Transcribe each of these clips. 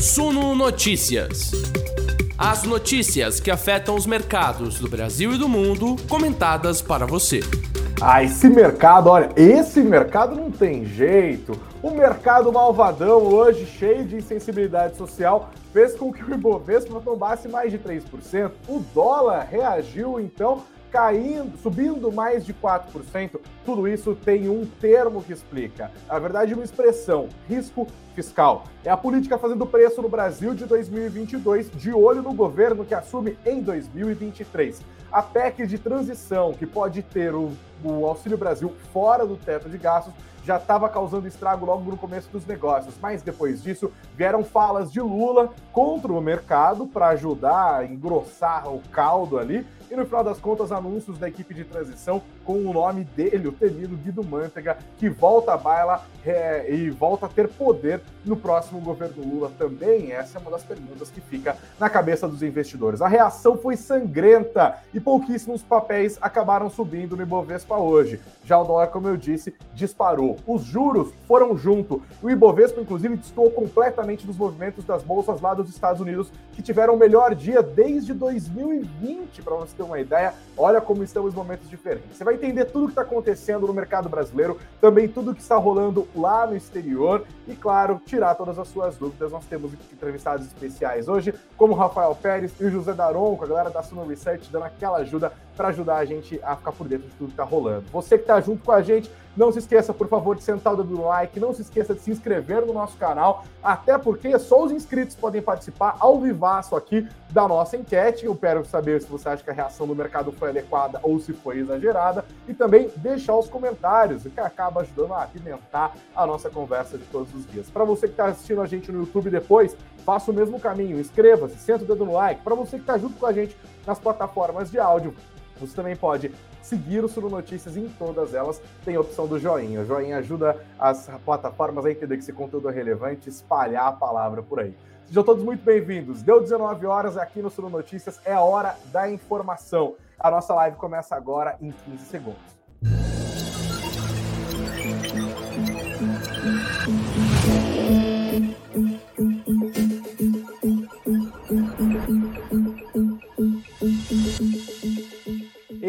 Suno Notícias. As notícias que afetam os mercados do Brasil e do mundo, comentadas para você. Ah, esse mercado, olha, esse mercado não tem jeito. O mercado malvadão hoje, cheio de insensibilidade social, fez com que o Ibovespa tombasse mais de 3%. O dólar reagiu, então, caindo, subindo mais de 4%. Tudo isso tem um termo que explica. Na verdade, uma expressão: risco fiscal. É a política fazendo preço no Brasil de 2022, de olho no governo que assume em 2023. A PEC de transição, que pode ter o, o Auxílio Brasil fora do teto de gastos, já estava causando estrago logo no começo dos negócios. Mas depois disso, vieram falas de Lula contra o mercado para ajudar a engrossar o caldo ali e no final das contas, anúncios da equipe de transição com o nome dele, o temido Guido Mantega, que volta à baila é, e volta a ter poder no próximo governo Lula também. Essa é uma das perguntas que fica na cabeça dos investidores. A reação foi sangrenta e pouquíssimos papéis acabaram subindo no Ibovespa hoje. Já o dólar, como eu disse, disparou. Os juros foram junto. O Ibovespa, inclusive, destoou completamente dos movimentos das bolsas lá dos Estados Unidos, que tiveram o melhor dia desde 2020, para você ter uma ideia, olha como estão os momentos diferentes. Você vai entender tudo o que está acontecendo no mercado brasileiro, também tudo o que está rolando lá no exterior e, claro, tirar todas as suas dúvidas. Nós temos entrevistados especiais hoje, como Rafael Pérez e o José Daron, com a galera da Suno Research, dando aquela ajuda para ajudar a gente a ficar por dentro de tudo que está rolando. Você que está junto com a gente, não se esqueça, por favor, de sentar o dedo no like, não se esqueça de se inscrever no nosso canal, até porque só os inscritos podem participar ao vivaço aqui da nossa enquete. Eu quero saber se você acha que a reação do mercado foi adequada ou se foi exagerada. E também deixar os comentários, que acaba ajudando a apimentar a nossa conversa de todos os dias. Para você que está assistindo a gente no YouTube depois, faça o mesmo caminho, inscreva-se, senta o dedo no like. Para você que está junto com a gente nas plataformas de áudio, você também pode seguir o Suno Notícias em todas elas. Tem a opção do joinha. O joinha ajuda as plataformas a entender que esse conteúdo é relevante, espalhar a palavra por aí. Sejam todos muito bem-vindos. Deu 19 horas aqui no Suno Notícias, é hora da informação. A nossa live começa agora em 15 segundos.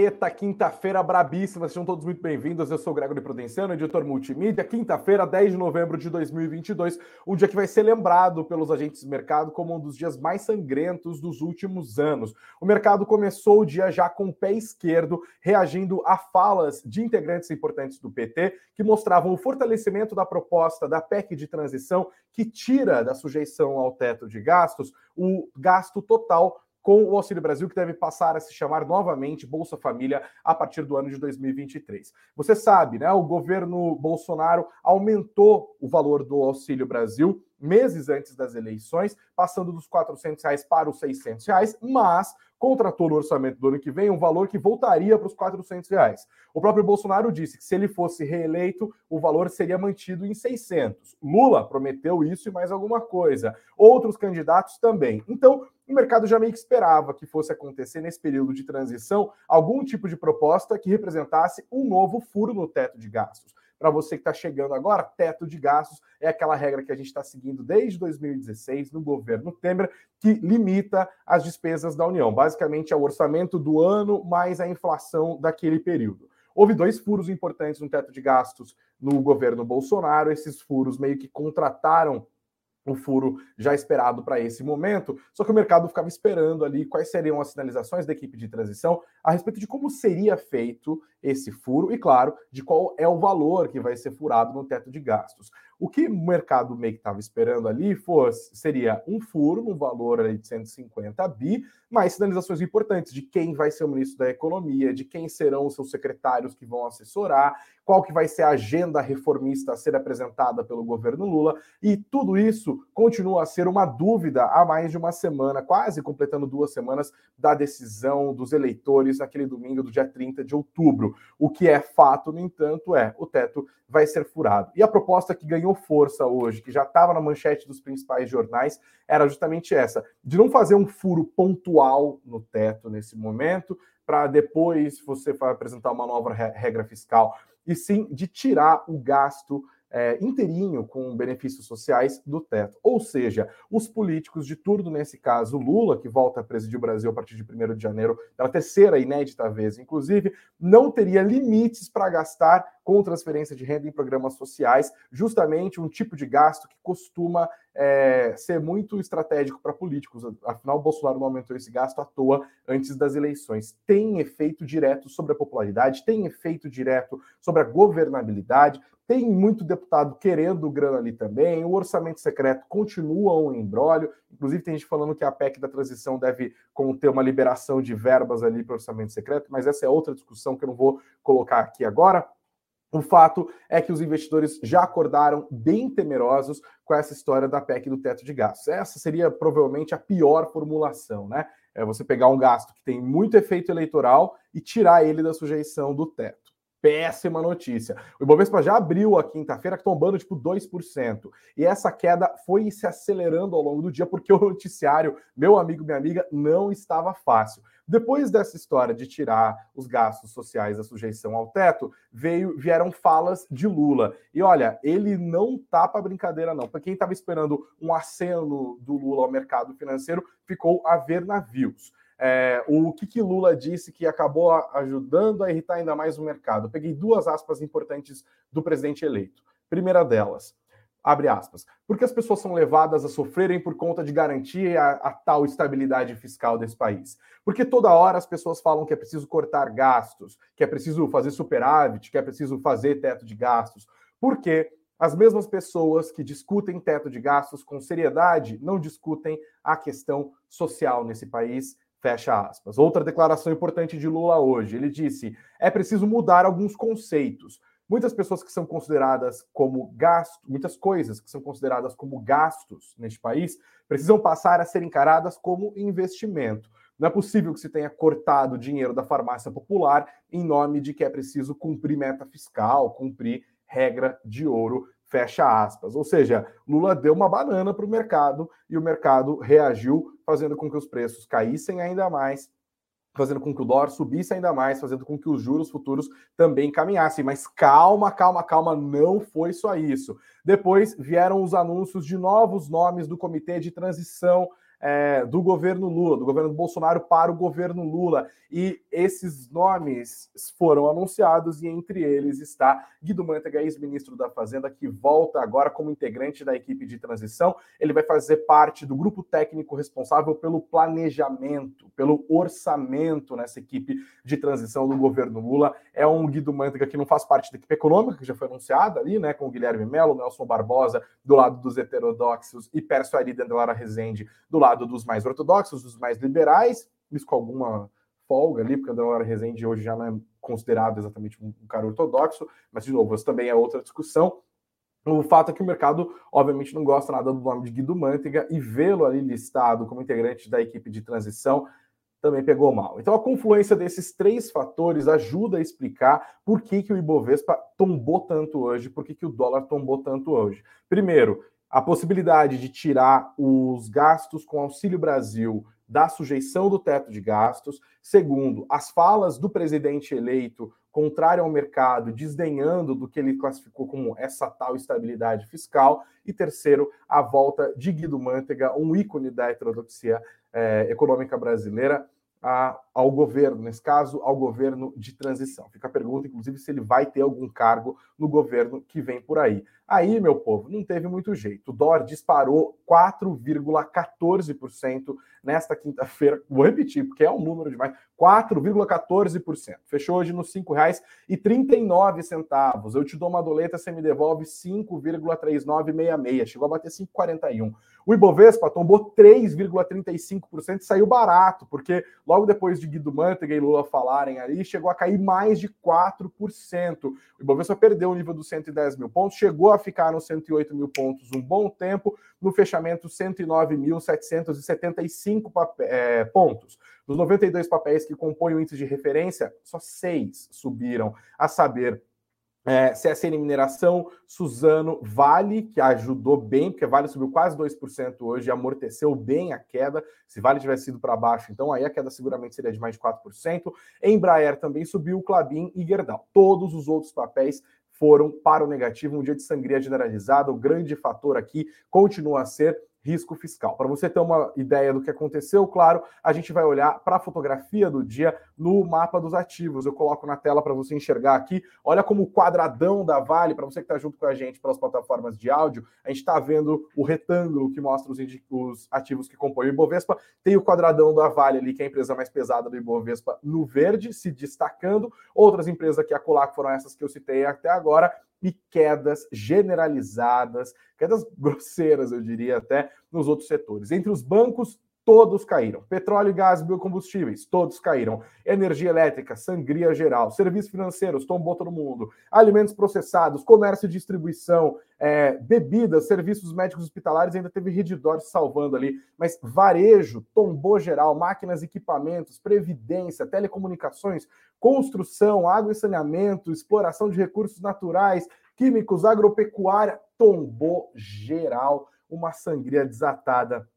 Eita, quinta-feira brabíssima, sejam todos muito bem-vindos. Eu sou o Gregory Prudenciano, editor multimídia. Quinta-feira, 10 de novembro de 2022, um dia que vai ser lembrado pelos agentes de mercado como um dos dias mais sangrentos dos últimos anos. O mercado começou o dia já com o pé esquerdo, reagindo a falas de integrantes importantes do PT que mostravam o fortalecimento da proposta da PEC de transição que tira da sujeição ao teto de gastos o gasto total com o Auxílio Brasil, que deve passar a se chamar novamente Bolsa Família a partir do ano de 2023. Você sabe, né? O governo Bolsonaro aumentou o valor do Auxílio Brasil meses antes das eleições, passando dos 400 reais para os 600 reais, mas contratou no orçamento do ano que vem um valor que voltaria para os 400 reais. O próprio Bolsonaro disse que se ele fosse reeleito, o valor seria mantido em 600. Lula prometeu isso e mais alguma coisa. Outros candidatos também. Então, o mercado já meio que esperava que fosse acontecer nesse período de transição algum tipo de proposta que representasse um novo furo no teto de gastos. Para você que está chegando agora, teto de gastos é aquela regra que a gente está seguindo desde 2016 no governo Temer, que limita as despesas da União. Basicamente, é o orçamento do ano mais a inflação daquele período. Houve dois furos importantes no teto de gastos no governo Bolsonaro. Esses furos meio que contrataram o furo já esperado para esse momento, só que o mercado ficava esperando ali quais seriam as sinalizações da equipe de transição a respeito de como seria feito esse furo e, claro, de qual é o valor que vai ser furado no teto de gastos. O que o mercado meio que estava esperando ali fosse, seria um furo no valor ali de 150 bi, mais sinalizações importantes de quem vai ser o ministro da Economia, de quem serão os seus secretários que vão assessorar, qual que vai ser a agenda reformista a ser apresentada pelo governo Lula, e tudo isso continua a ser uma dúvida há mais de uma semana, quase completando duas semanas da decisão dos eleitores naquele domingo do dia 30 de outubro. O que é fato, no entanto, é o teto vai ser furado. E a proposta que ganhou força hoje, que já estava na manchete dos principais jornais, era justamente essa: de não fazer um furo pontual no teto nesse momento, para depois você apresentar uma nova regra fiscal, e sim de tirar o gasto é, inteirinho com benefícios sociais do teto. Ou seja, os políticos de turno, nesse caso Lula, que volta a presidir o Brasil a partir de 1 de janeiro, pela terceira inédita vez, inclusive, não teria limites para gastar com transferência de renda em programas sociais, justamente um tipo de gasto que costuma é, ser muito estratégico para políticos. Afinal, Bolsonaro não aumentou esse gasto à toa antes das eleições. Tem efeito direto sobre a popularidade, tem efeito direto sobre a governabilidade, tem muito deputado querendo grana ali também. O orçamento secreto continua um embrólio. Inclusive, tem gente falando que a PEC da transição deve conter uma liberação de verbas ali para o orçamento secreto, mas essa é outra discussão que eu não vou colocar aqui agora. O fato é que os investidores já acordaram bem temerosos com essa história da PEC do teto de gastos. Essa seria provavelmente a pior formulação, né? É você pegar um gasto que tem muito efeito eleitoral e tirar ele da sujeição do teto péssima notícia. O Ibovespa já abriu a quinta-feira tombando tipo 2%. E essa queda foi se acelerando ao longo do dia porque o noticiário, meu amigo, minha amiga, não estava fácil. Depois dessa história de tirar os gastos sociais da sujeição ao teto, veio, vieram falas de Lula. E olha, ele não tá para brincadeira não. Para quem estava esperando um aceno do Lula ao mercado financeiro, ficou a ver navios. É, o que, que, Lula disse que acabou ajudando a irritar ainda mais o mercado? Eu peguei duas aspas importantes do presidente eleito. Primeira delas, abre aspas, porque as pessoas são levadas a sofrerem por conta de garantir a, a, tal estabilidade fiscal desse país. Porque toda hora as pessoas falam que é preciso cortar gastos, que é preciso fazer superávit, que é preciso fazer teto de gastos. Porque as mesmas pessoas que discutem teto de gastos com seriedade não discutem a questão social nesse país Fecha aspas. Outra declaração importante de Lula hoje. Ele disse: é preciso mudar alguns conceitos. Muitas pessoas que são consideradas como muitas coisas que são consideradas como gastos neste país, precisam passar a ser encaradas como investimento. Não é possível que se tenha cortado dinheiro da farmácia popular em nome de que é preciso cumprir meta fiscal, cumprir regra de ouro fecha aspas. Ou seja, Lula deu uma banana para o mercado e o mercado reagiu, fazendo com que os preços caíssem ainda mais, fazendo com que o dólar subisse ainda mais, fazendo com que os juros futuros também caminhassem. Mas calma, calma, calma, não foi só isso. Depois vieram os anúncios de novos nomes do comitê de transição é, do governo Lula, do governo Bolsonaro para o governo Lula. E esses nomes foram anunciados e entre eles está Guido Mantega, ex-ministro da Fazenda, que volta agora como integrante da equipe de transição. Ele vai fazer parte do grupo técnico responsável pelo planejamento, pelo orçamento nessa equipe de transição do governo Lula. É um Guido Mantega que não faz parte da equipe econômica, que já foi anunciada ali, né, com o Guilherme Melo, Nelson Barbosa, do lado dos heterodoxos, e Pércio Ari Lara Rezende, do lado dos mais ortodoxos, dos mais liberais, isso com alguma folga ali, porque André Rezende hoje já não é considerado exatamente um cara ortodoxo, mas, de novo, isso também é outra discussão. O fato é que o mercado, obviamente, não gosta nada do nome de Guido Mantega e vê-lo ali listado como integrante da equipe de transição também pegou mal. Então, a confluência desses três fatores ajuda a explicar por que, que o Ibovespa tombou tanto hoje, por que, que o dólar tombou tanto hoje. Primeiro, a possibilidade de tirar os gastos com Auxílio Brasil da sujeição do teto de gastos. Segundo, as falas do presidente eleito contrário ao mercado, desdenhando do que ele classificou como essa tal estabilidade fiscal. E terceiro, a volta de Guido Mantega, um ícone da heterodoxia é, econômica brasileira, a, ao governo, nesse caso, ao governo de transição. Fica a pergunta, inclusive, se ele vai ter algum cargo no governo que vem por aí. Aí, meu povo, não teve muito jeito. O dólar disparou 4,14% nesta quinta-feira. Vou repetir, porque é um número demais. 4,14%. Fechou hoje nos R$ 5,39. Eu te dou uma doleta, você me devolve 5,3966. Chegou a bater 5,41. O Ibovespa tombou 3,35% e saiu barato, porque logo depois de Guido Mantega e Lula falarem ali, chegou a cair mais de 4%. O Ibovespa perdeu o nível dos 110 mil pontos, chegou a ficar nos 108 mil pontos um bom tempo, no fechamento 109.775 é, pontos. Dos 92 papéis que compõem o índice de referência, só seis subiram, a saber, é, CSN Mineração, Suzano, Vale, que ajudou bem, porque Vale subiu quase 2% hoje, amorteceu bem a queda. Se Vale tivesse sido para baixo, então aí a queda seguramente seria de mais de 4%. Embraer também subiu, Clabin e Gerdau. Todos os outros papéis foram para o negativo. Um dia de sangria generalizada. O grande fator aqui continua a ser risco fiscal. Para você ter uma ideia do que aconteceu, claro, a gente vai olhar para a fotografia do dia no mapa dos ativos. Eu coloco na tela para você enxergar aqui. Olha como o quadradão da Vale, para você que está junto com a gente pelas plataformas de áudio, a gente está vendo o retângulo que mostra os, os, ativos que compõem o Ibovespa. Tem o quadradão da Vale ali, que é a empresa mais pesada do Ibovespa, no verde, se destacando. Outras empresas que a Colar foram essas que eu citei até agora e quedas generalizadas, quedas grosseiras, eu diria até, nos outros setores. Entre os bancos, todos caíram. Petróleo, gás, biocombustíveis, todos caíram. Energia elétrica, sangria geral. Serviços financeiros, tombou todo mundo. Alimentos processados, comércio e distribuição, é, bebidas, serviços médicos hospitalares, ainda teve Redditor salvando ali. Mas varejo, tombou geral. Máquinas, equipamentos, previdência, telecomunicações, construção, água e saneamento, exploração de recursos naturais, químicos, agropecuária, tombou geral. Uma sangria desatada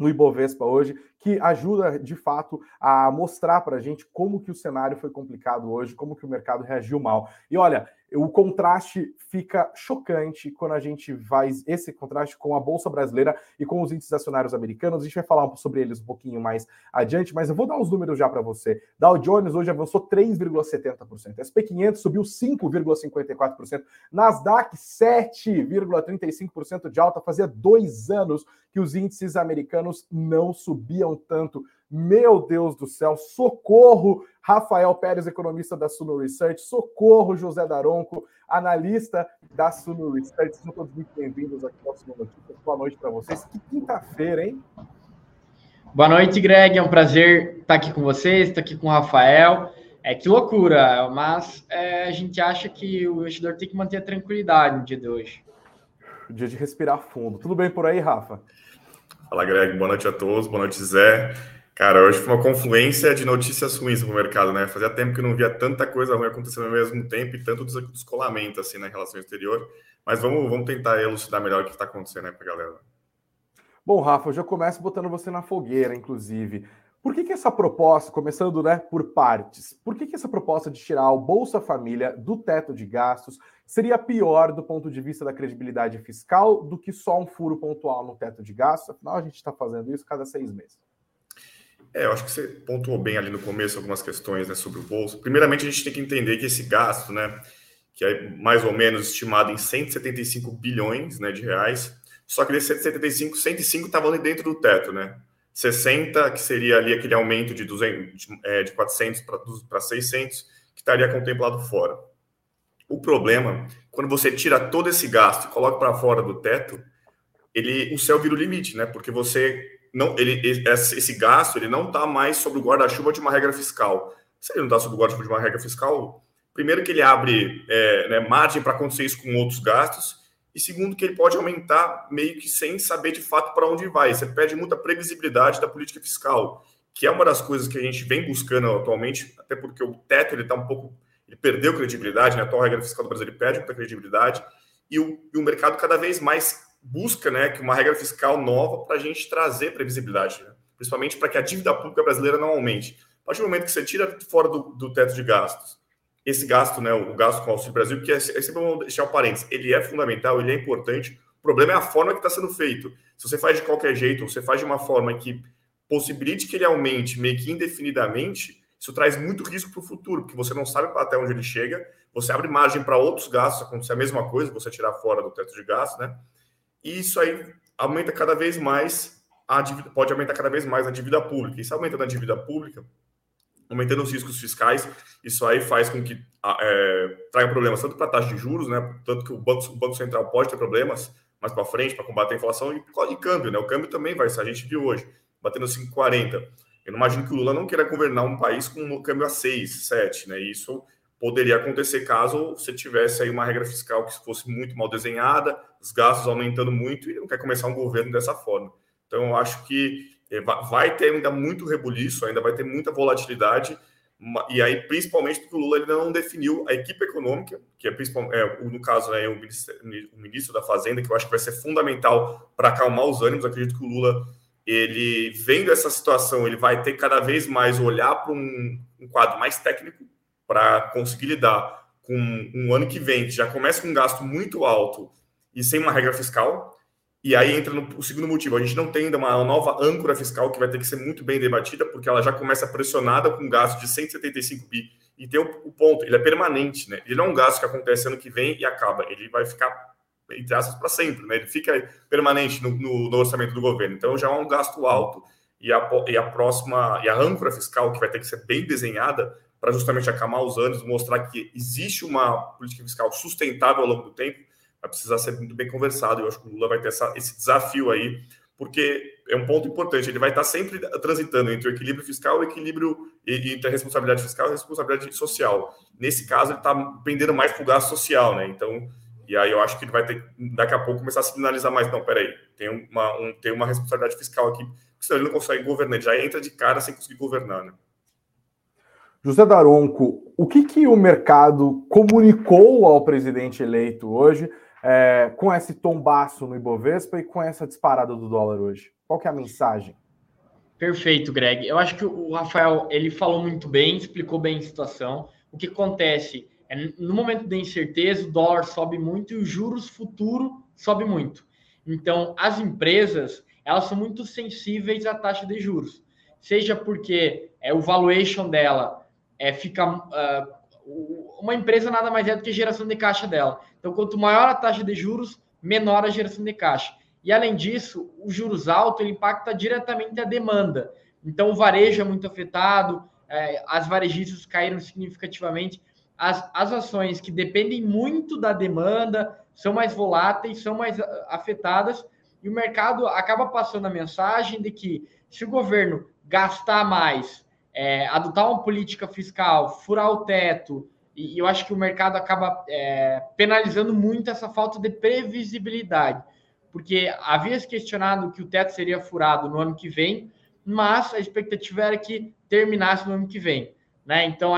no Ibovespa hoje, que ajuda de fato a mostrar para a gente como que o cenário foi complicado hoje, como que o mercado reagiu mal. E olha, o contraste fica chocante quando a gente faz esse contraste com a Bolsa Brasileira e com os índices acionários americanos. A gente vai falar sobre eles um pouquinho mais adiante, mas eu vou dar os números já para você. Dow Jones hoje avançou 3,70%, SP 500 subiu 5,54%, Nasdaq 7,35% de alta. Fazia dois anos que os índices americanos não subiam tanto. Meu Deus do céu, socorro, Rafael Pérez, economista da Suno Research, socorro, José Daronco, analista da Suno Research. Sejam todos muito bem-vindos aqui ao Suno Notícias. Boa noite para vocês. Que quinta-feira, hein? Boa noite, Greg. É um prazer estar aqui com vocês, estar aqui com o Rafael. É que loucura, mas é, a gente acha que o investidor tem que manter a tranquilidade no dia de hoje. Dia de respirar fundo. Tudo bem por aí, Rafa? Fala, Greg. Boa noite a todos. Boa noite, Zé. Cara, hoje foi uma confluência de notícias ruins no mercado, né? Fazia tempo que não via tanta coisa ruim acontecendo ao mesmo tempo e tanto descolamento assim na relação exterior. Mas vamos, vamos tentar elucidar melhor o que está acontecendo aí para a galera. Bom, Rafa, eu já começo botando você na fogueira, inclusive. Por que, que essa proposta, começando né, por partes, por que, que essa proposta de tirar o Bolsa Família do teto de gastos seria pior do ponto de vista da credibilidade fiscal do que só um furo pontual no teto de gastos? Afinal, a gente está fazendo isso cada seis meses. É, eu acho que você pontuou bem ali no começo algumas questões né, sobre o bolso. Primeiramente, a gente tem que entender que esse gasto, né, que é mais ou menos estimado em 175 bilhões né, de reais, só que desses 175, 105 estavam ali dentro do teto, né? 60, que seria ali aquele aumento de, 200, de, é, de 400 para 600, que estaria contemplado fora. O problema, quando você tira todo esse gasto e coloca para fora do teto, ele, o céu vira o limite, né? Porque você não, ele, esse gasto ele não está mais sobre o guarda-chuva de uma regra fiscal. Se ele não está sobre o guarda-chuva de uma regra fiscal, primeiro que ele abre é, né, margem para acontecer isso com outros gastos, e segundo que ele pode aumentar meio que sem saber de fato para onde vai. Você perde muita previsibilidade da política fiscal, que é uma das coisas que a gente vem buscando atualmente, até porque o teto ele está um pouco, ele perdeu credibilidade, né? a atual regra fiscal do Brasil ele perde muita credibilidade, e o, e o mercado cada vez mais busca né, que uma regra fiscal nova para a gente trazer previsibilidade, né? principalmente para que a dívida pública brasileira não aumente. A partir do momento que você tira fora do, do teto de gastos, esse gasto, né, o gasto com o Auxílio Brasil, que é, é sempre bom deixar o parênteses, ele é fundamental, ele é importante, o problema é a forma que está sendo feito. Se você faz de qualquer jeito, ou você faz de uma forma que possibilite que ele aumente meio que indefinidamente, isso traz muito risco para o futuro, porque você não sabe até onde ele chega, você abre margem para outros gastos, acontecer a mesma coisa, você tirar fora do teto de gastos, né? E isso aí aumenta cada vez mais a dívida, pode aumentar cada vez mais a dívida pública. Isso aumentando a dívida pública, aumentando os riscos fiscais, isso aí faz com que é, traga problemas tanto para a taxa de juros, né? Tanto que o Banco, o Banco Central pode ter problemas mais para frente para combater a inflação e, e, câmbio, né? O câmbio também vai, se a gente viu hoje, batendo 5,40. Eu não imagino que o Lula não queira governar um país com um câmbio a 6, 7, né? Isso poderia acontecer caso você tivesse aí uma regra fiscal que fosse muito mal desenhada, os gastos aumentando muito e não quer começar um governo dessa forma. Então, eu acho que eh, vai ter ainda muito rebuliço, ainda vai ter muita volatilidade, e aí, principalmente porque o Lula ainda não definiu a equipe econômica, que é, é no caso, né, o, ministro, da Fazenda, que eu acho que vai ser fundamental para acalmar os ânimos. Acredito que o Lula, ele vendo essa situação, ele vai ter cada vez mais olhar para um, um quadro mais técnico para conseguir lidar com um ano que vem, que já começa com um gasto muito alto e sem uma regra fiscal, e aí entra no o segundo motivo, a gente não tem ainda uma nova âncora fiscal que vai ter que ser muito bem debatida, porque ela já começa pressionada com um gasto de 175 bi, e tem o, o ponto, ele é permanente, né? Ele não é um gasto que acontece ano que vem e acaba, ele vai ficar entre aspas, para sempre, né? Ele fica permanente no, no, no, orçamento do governo. Então já é um gasto alto e a, e a próxima e a âncora fiscal que vai ter que ser bem desenhada para justamente acalmar os anos, mostrar que existe uma política fiscal sustentável ao longo do tempo, vai precisar ser muito bem conversado. Eu acho que o Lula vai ter essa, esse desafio aí, porque é um ponto importante. Ele vai estar sempre transitando entre o equilíbrio fiscal, o equilíbrio entre a responsabilidade fiscal e a responsabilidade social. Nesse caso, ele está pendendo mais para o gasto social, né? Então, e aí eu acho que ele vai ter daqui a pouco começar a sinalizar mais, não, peraí, tem uma, um, tem uma responsabilidade fiscal aqui, senão ele não consegue governar, ele já entra de cara sem conseguir governar, né? José Daronco, o que, que o mercado comunicou ao presidente eleito hoje é, com esse tombaço no Ibovespa e com essa disparada do dólar hoje? Qual que é a mensagem? Perfeito, Greg. Eu acho que o Rafael ele falou muito bem, explicou bem a situação. O que acontece é, no momento da incerteza, o dólar sobe muito e os juros futuro sobe muito. Então, as empresas, elas são muito sensíveis à taxa de juros. Seja porque é, o valuation dela é, fica... Uh, uma empresa nada mais é do que geração de caixa dela. Então, quanto maior a taxa de juros, menor a geração de caixa. E, além disso, os juros altos ele impacta diretamente a demanda. Então, o varejo é muito afetado, é, as varejistas caíram significativamente as, as ações que dependem muito da demanda são mais voláteis, são mais ah, afetadas, e o mercado acaba passando a mensagem de que se o governo gastar mais, é, adotar uma política fiscal, furar o teto, e, e eu acho que o mercado acaba é, penalizando muito essa falta de previsibilidade, porque havia se questionado que o teto seria furado no ano que vem, mas a expectativa era que terminasse no ano que vem. Né? Então,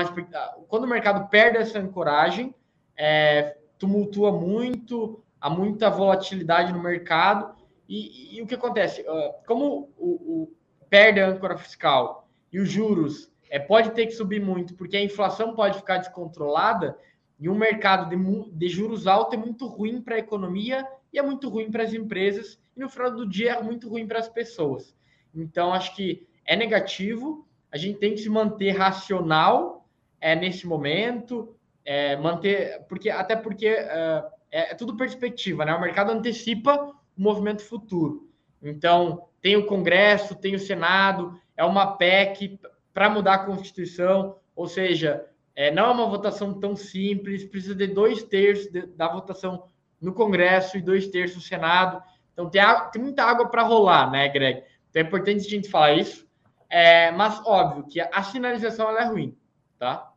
quando o mercado perde essa ancoragem, é, tumultua muito, há muita volatilidade no mercado. E, e o que acontece? Como o, o, perde a âncora fiscal e os juros é, pode ter que subir muito, porque a inflação pode ficar descontrolada, e um mercado de, de juros altos é muito ruim para a economia e é muito ruim para as empresas, e no final do dia é muito ruim para as pessoas. Então, acho que é negativo, a gente tem que se manter racional é, nesse momento, é, manter, porque até porque é, é, é tudo perspectiva, né? O mercado antecipa o movimento futuro. Então, tem o Congresso, tem o Senado, é uma PEC para mudar a Constituição, ou seja, é, não é uma votação tão simples, precisa de dois terços de, da votação no Congresso e dois terços no Senado. Então, tem, tem muita água para rolar, né, Greg? Então, é importante a gente falar isso. É, mas óbvio que a sinalização é ruim, tá?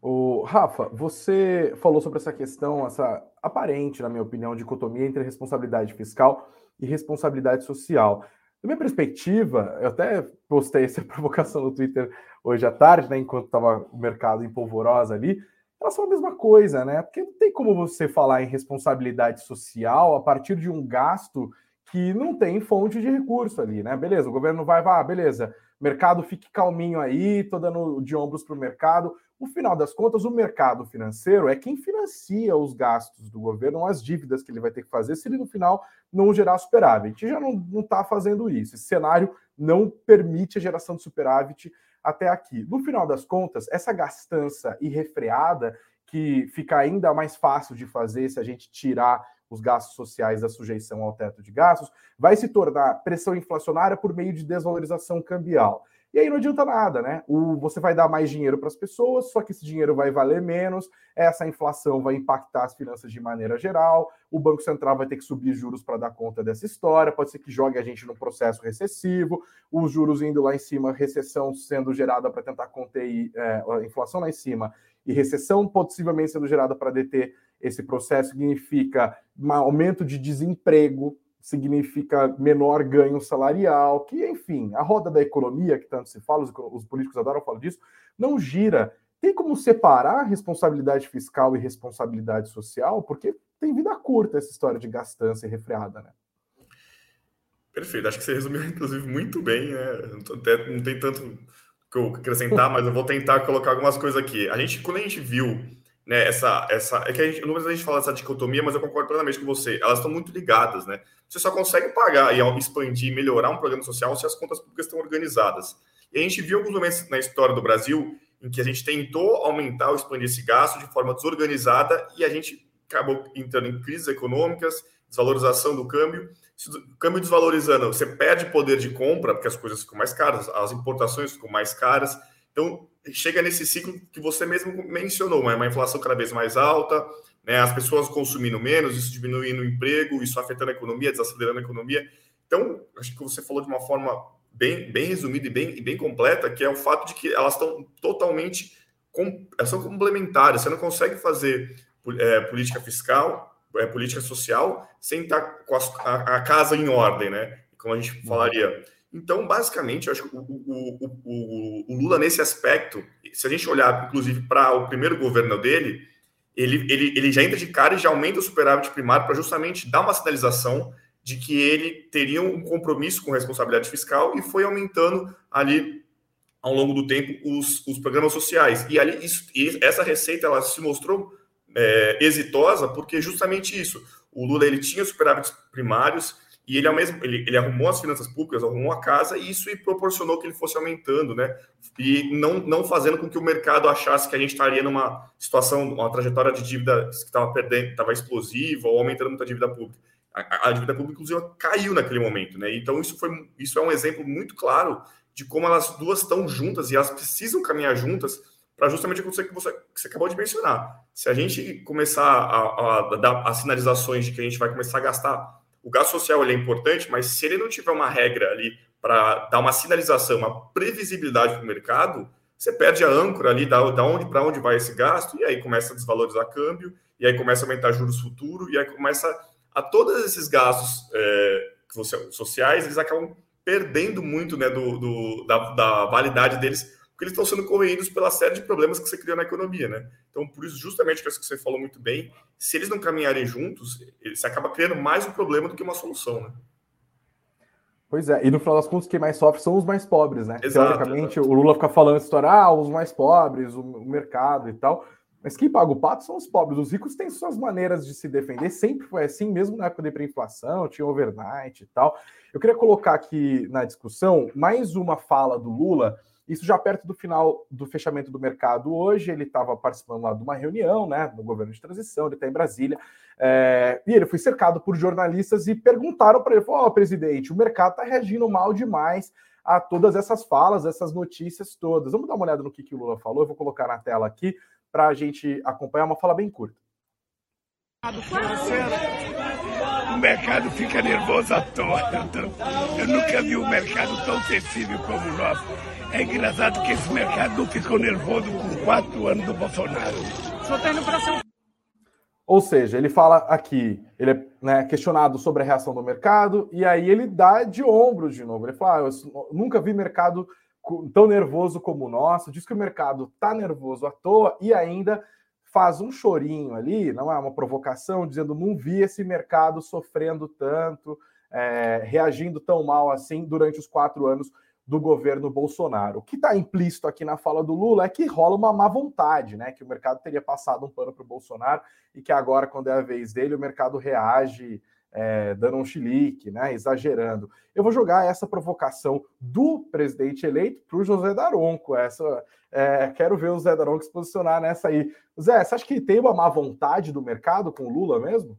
O Rafa, você falou sobre essa questão, essa aparente, na minha opinião, dicotomia entre responsabilidade fiscal e responsabilidade social. Da minha perspectiva, eu até postei essa provocação no Twitter hoje à tarde, né, enquanto estava o mercado em polvorosa ali, elas são a mesma coisa, né? Porque não tem como você falar em responsabilidade social a partir de um gasto que não tem fonte de recurso ali, né? Beleza, o governo vai, vai, beleza, mercado fique calminho aí, tô dando de ombros para o mercado. No final das contas, o mercado financeiro é quem financia os gastos do governo, as dívidas que ele vai ter que fazer, se ele no final não gerar superávit. Já não está fazendo isso. Esse cenário não permite a geração de superávit até aqui. No final das contas, essa gastança irrefreada, que fica ainda mais fácil de fazer se a gente tirar os gastos sociais da sujeição ao teto de gastos, vai se tornar pressão inflacionária por meio de desvalorização cambial. E aí não adianta nada, né? O, você vai dar mais dinheiro para as pessoas, só que esse dinheiro vai valer menos, essa inflação vai impactar as finanças de maneira geral, o Banco Central vai ter que subir juros para dar conta dessa história, pode ser que jogue a gente num processo recessivo, os juros indo lá em cima, recessão sendo gerada para tentar conter é, a inflação lá em cima, e recessão possivelmente sendo gerada para deter esse processo significa um aumento de desemprego, significa menor ganho salarial, que, enfim, a roda da economia, que tanto se fala, os, os políticos adoram falar disso, não gira. Tem como separar responsabilidade fiscal e responsabilidade social? Porque tem vida curta essa história de gastança e refreada, né? Perfeito, acho que você resumiu, inclusive, muito bem, né? Até não tem tanto que eu acrescentar, mas eu vou tentar colocar algumas coisas aqui. A gente, quando a gente viu né, essa, essa, é que a gente, não a gente fala dessa dicotomia, mas eu concordo plenamente com você. Elas estão muito ligadas, né? Você só consegue pagar e expandir, melhorar um programa social se as contas públicas estão organizadas. E a gente viu alguns momentos na história do Brasil em que a gente tentou aumentar ou expandir esse gasto de forma desorganizada e a gente acabou entrando em crises econômicas, desvalorização do câmbio. Se o câmbio desvalorizando, você perde poder de compra, porque as coisas ficam mais caras, as importações ficam mais caras. Então, chega nesse ciclo que você mesmo mencionou, uma inflação cada vez mais alta, né, as pessoas consumindo menos, isso diminuindo o emprego, isso afetando a economia, desacelerando a economia. Então, acho que você falou de uma forma bem, bem resumida e bem, e bem completa, que é o fato de que elas estão totalmente com, elas são complementares. Você não consegue fazer é, política fiscal, é, política social, sem estar com a, a, casa em ordem, né? Como a gente uhum. falaria. Então, basicamente, eu acho que o, o, o, o, Lula, nesse aspecto, se a gente olhar, inclusive, para o primeiro governo dele, ele, ele, ele já entra de cara e já aumenta o superávit primário para justamente dar uma sinalização de que ele teria um compromisso com responsabilidade fiscal e foi aumentando ali ao longo do tempo os, os programas sociais. E ali isso, e essa receita ela se mostrou é, exitosa porque justamente isso. O Lula ele tinha superávites primários e ele, ao mesmo, ele, ele arrumou as finanças públicas, arrumou a casa, e isso proporcionou que ele fosse aumentando, né? E não, não fazendo com que o mercado achasse que a gente estaria numa situação, uma trajetória de dívida que estava perdendo, estava explosiva, ou aumentando muita dívida pública. A, a, dívida pública, inclusive, caiu naquele momento, né? Então, isso, foi, isso é um exemplo muito claro de como elas duas estão juntas e elas precisam caminhar juntas para justamente acontecer que você, que você acabou de mencionar. Se a gente começar a, a, dar as sinalizações de que a gente vai começar a gastar o gasto social ele é importante, mas se ele não tiver uma regra ali para dar uma sinalização, uma previsibilidade para o mercado, você perde a âncora ali da, da onde para onde vai esse gasto, e aí começa a desvalorizar câmbio, e aí começa a aumentar juros futuros, e aí começa a todos esses gastos é, sociais, eles acabam perdendo muito né, do, do da, da validade deles porque eles estão sendo corroídos pela série de problemas que você criou na economia, né? Então, por isso, justamente que você falou muito bem, se eles não caminharem juntos, você acaba criando mais um problema do que uma solução, né? Pois é, e no final das contas, quem mais sofre são os mais pobres, né? Exato, Teoricamente, exato. o Lula fica falando essa história, ah, os mais pobres, o mercado e tal. Mas quem paga o pato são os pobres. Os ricos têm suas maneiras de se defender, sempre foi assim, mesmo na época da hiperinflação, tinha overnight e tal. Eu queria colocar aqui na discussão mais uma fala do Lula isso já perto do final do fechamento do mercado hoje, ele estava participando lá de uma reunião, né, no governo de transição, ele está em Brasília, é, e ele foi cercado por jornalistas e perguntaram para ele, ó, oh, presidente, o mercado está reagindo mal demais a todas essas falas, essas notícias todas. Vamos dar uma olhada no que, que o Lula falou, eu vou colocar na tela aqui para a gente acompanhar uma fala bem curta. O mercado fica nervoso à toa. Eu nunca vi um mercado tão sensível como o nosso. É engraçado que esse mercado não ficou nervoso com quatro anos do Bolsonaro. Só está indo São ou seja, ele fala aqui, ele é né, questionado sobre a reação do mercado, e aí ele dá de ombros de novo. Ele fala: ah, eu nunca vi mercado tão nervoso como o nosso, diz que o mercado está nervoso à toa e ainda faz um chorinho ali, não é uma provocação, dizendo: não vi esse mercado sofrendo tanto, é, reagindo tão mal assim durante os quatro anos do governo Bolsonaro. O que está implícito aqui na fala do Lula é que rola uma má vontade, né? Que o mercado teria passado um pano para o Bolsonaro e que agora, quando é a vez dele, o mercado reage é, dando um chilique, né? Exagerando. Eu vou jogar essa provocação do presidente eleito para o José Daronco. Essa, é, quero ver o Zé Daronco se posicionar nessa aí. Zé, você acha que tem uma má vontade do mercado com o Lula mesmo?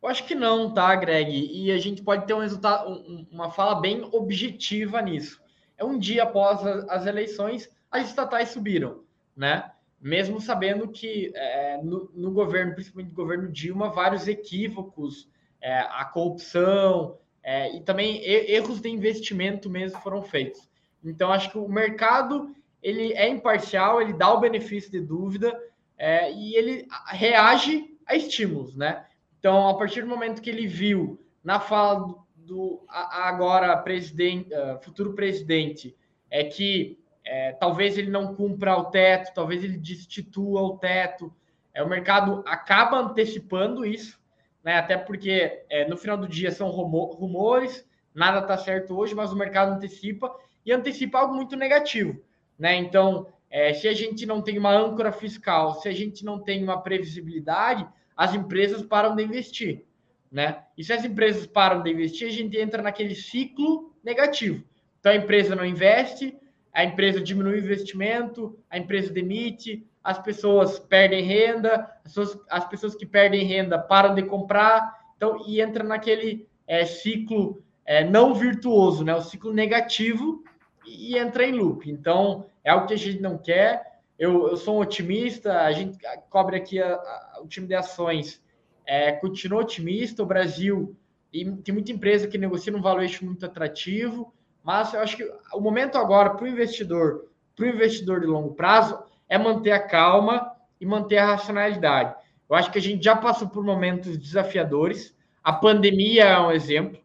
Eu acho que não, tá, Greg? E a gente pode ter um resultado, uma fala bem objetiva nisso. É um dia após as eleições, as estatais subiram, né? Mesmo sabendo que é, no, no, governo, principalmente no governo Dilma, vários equívocos, é, a corrupção é, e também erros de investimento mesmo foram feitos. Então, acho que o mercado ele é imparcial, ele dá o benefício de dúvida é, e ele reage a estímulos, né? Então, a partir do momento que ele viu na fala do, agora presidente, uh, futuro presidente, é que é, talvez ele não cumpra o teto, talvez ele destitua o teto. É, o mercado acaba antecipando isso, né? Até porque é, no final do dia são rumores, nada está certo hoje, mas o mercado antecipa e antecipa algo muito negativo. Né? Então, é, se a gente não tem uma âncora fiscal, se a gente não tem uma previsibilidade, as empresas param de investir, né? E se as empresas param de investir, a gente entra naquele ciclo negativo. Então a empresa não investe, a empresa diminui o investimento, a empresa demite, as pessoas perdem renda, as pessoas, as pessoas que perdem renda param de comprar, então e entra naquele é, ciclo é, não virtuoso, né? O ciclo negativo e, entra em loop. Então é algo que a gente não quer. Eu, eu sou um otimista, a gente cobre aqui a, a, o time de ações, é, continua otimista. O Brasil e tem muita empresa que negocia um valuation muito atrativo, mas eu acho que o momento agora para o investidor, para o investidor de longo prazo, é manter a calma e manter a racionalidade. Eu acho que a gente já passou por momentos desafiadores. A pandemia é um exemplo.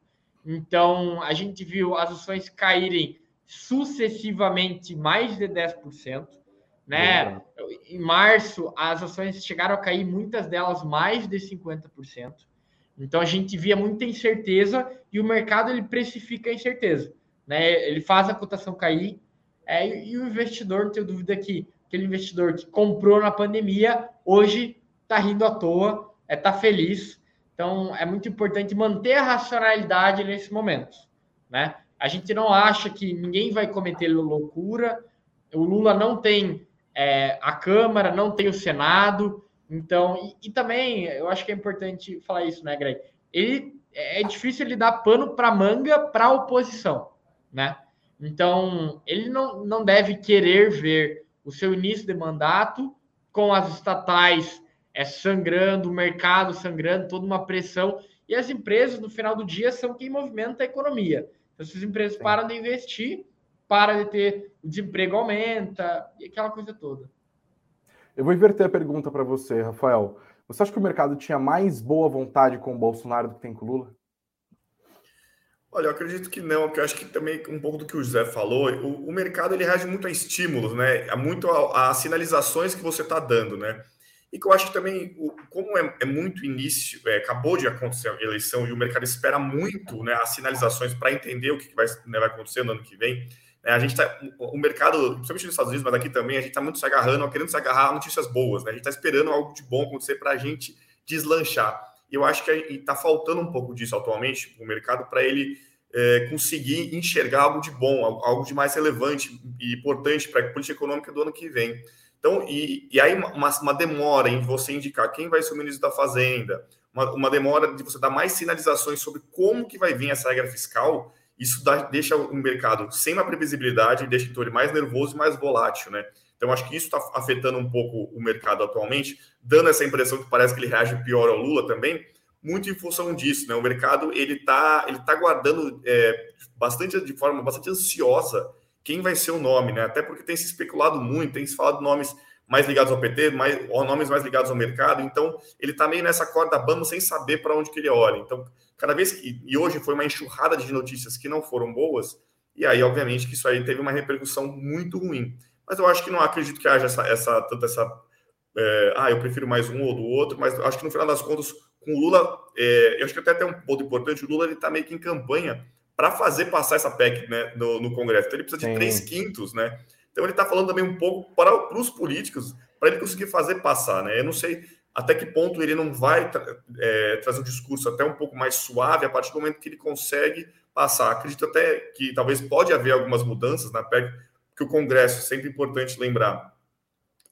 Então, a gente viu as ações caírem sucessivamente mais de 10%. Né? Em março, as ações chegaram a cair, muitas delas mais de 50%. Então a gente via muita incerteza e o mercado ele precifica a incerteza, né? Ele faz a cotação cair é, e o investidor, não tenho dúvida que aquele investidor que comprou na pandemia hoje está rindo à toa, está é, tá feliz. Então é muito importante manter a racionalidade nesse momento, né? A gente não acha que ninguém vai cometer loucura. O Lula não tem é, a Câmara, não tem o Senado. Então, e, e, também eu acho que é importante falar isso, né, Greg? Ele é difícil ele dar pano para manga para a oposição, né? Então, ele não, não deve querer ver o seu início de mandato com as estatais é, sangrando, o mercado sangrando, toda uma pressão. E as empresas, no final do dia, são quem movimenta a economia. Então, se as empresas Sim. param de investir, para de ter, o desemprego aumenta, e aquela coisa toda. Eu vou inverter a pergunta para você, Rafael. Você acha que o mercado tinha mais boa vontade com o Bolsonaro do que tem com o Lula? Olha, eu acredito que não, porque eu acho que também um pouco do que o José falou, o, o mercado ele reage muito a estímulos, né? Muito a, a sinalizações que você está dando, né? E que eu acho que também, como é, é muito início, é, acabou de acontecer a eleição e o mercado espera muito né, as sinalizações para entender o que vai, né, vai acontecer no ano que vem. Né, a gente está, o mercado, principalmente nos Estados Unidos, mas aqui também, a gente está muito se agarrando, querendo se agarrar a notícias boas. Né, a gente está esperando algo de bom acontecer para a gente deslanchar. E eu acho que está faltando um pouco disso atualmente o mercado para ele é, conseguir enxergar algo de bom, algo de mais relevante e importante para a política econômica do ano que vem. Então, e, e aí uma, uma, demora em você indicar quem vai ser o ministro da Fazenda, uma, uma, demora de você dar mais sinalizações sobre como que vai vir essa regra fiscal, isso dá, deixa o mercado sem uma previsibilidade, deixa então ele mais nervoso e mais volátil, né? Então, acho que isso está afetando um pouco o mercado atualmente, dando essa impressão que parece que ele reage pior ao Lula também, muito em função disso, né? O mercado ele está ele tá guardando é, bastante de forma bastante ansiosa quem vai ser o nome, né? Até porque tem se especulado muito, tem se falado nomes mais ligados ao PT, mais, ou nomes mais ligados ao mercado. Então, ele está meio nessa corda bamba sem saber para onde que ele olha. Então, cada vez que. E hoje foi uma enxurrada de notícias que não foram boas, e aí, obviamente, que isso aí teve uma repercussão muito ruim. Mas eu acho que não acredito que haja essa, essa tanta essa. É, ah, eu prefiro mais um ou do outro, mas acho que no final das contas, com o Lula, é, eu acho que até tem um ponto importante, o Lula ele está meio que em campanha para fazer passar essa PEC né, no, no, Congresso. Então ele precisa de Sim. três quintos, né? Então ele está falando também um pouco para, para os políticos, para ele conseguir fazer passar, né? Eu não sei até que ponto ele não vai é, trazer um discurso até um pouco mais suave a partir do momento que ele consegue passar. Acredito até que talvez pode haver algumas mudanças na PEC, que o Congresso, sempre importante lembrar,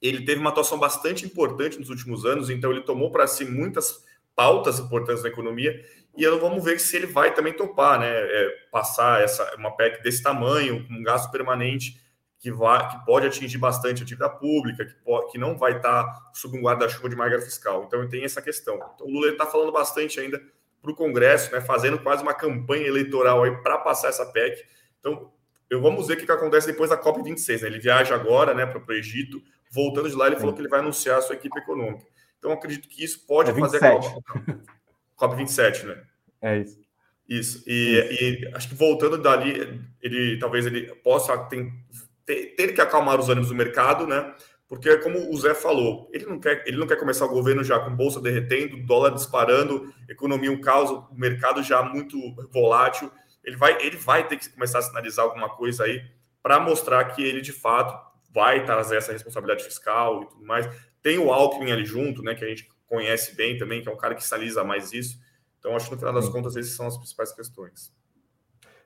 ele teve uma atuação bastante importante nos últimos anos, então ele tomou para si muitas pautas importantes na economia e vamos ver se ele vai também topar, né? É, passar essa, uma PEC desse tamanho, com um gasto permanente que, vai, que pode atingir bastante a dívida pública, que, pode, que não vai estar sob um guarda-chuva de marca fiscal. Então, tem essa questão. Então, o Lula está falando bastante ainda para o Congresso, né, fazendo quase uma campanha eleitoral aí para passar essa PEC. Então, eu vamos ver o que, que acontece depois da COP26. Né? Ele viaja agora né, para o Egito, voltando de lá, ele falou que ele vai anunciar a sua equipe econômica. Então, acredito que isso pode é fazer COP27, né? É isso. Isso. E, e, acho que voltando dali, ele talvez ele possa ter, ter, que acalmar os ânimos do mercado, né? Porque como o Zé falou, ele não quer, ele não quer começar o governo já com bolsa derretendo, dólar disparando, economia um caos, o mercado já muito volátil. Ele vai, ele vai ter que começar a sinalizar alguma coisa aí para mostrar que ele de fato vai trazer essa responsabilidade fiscal e tudo mais. Tem o Alckmin ali junto, né, que a gente conhece bem também, que é um cara que sinaliza mais isso. Então, acho que no final das contas, essas são as principais questões.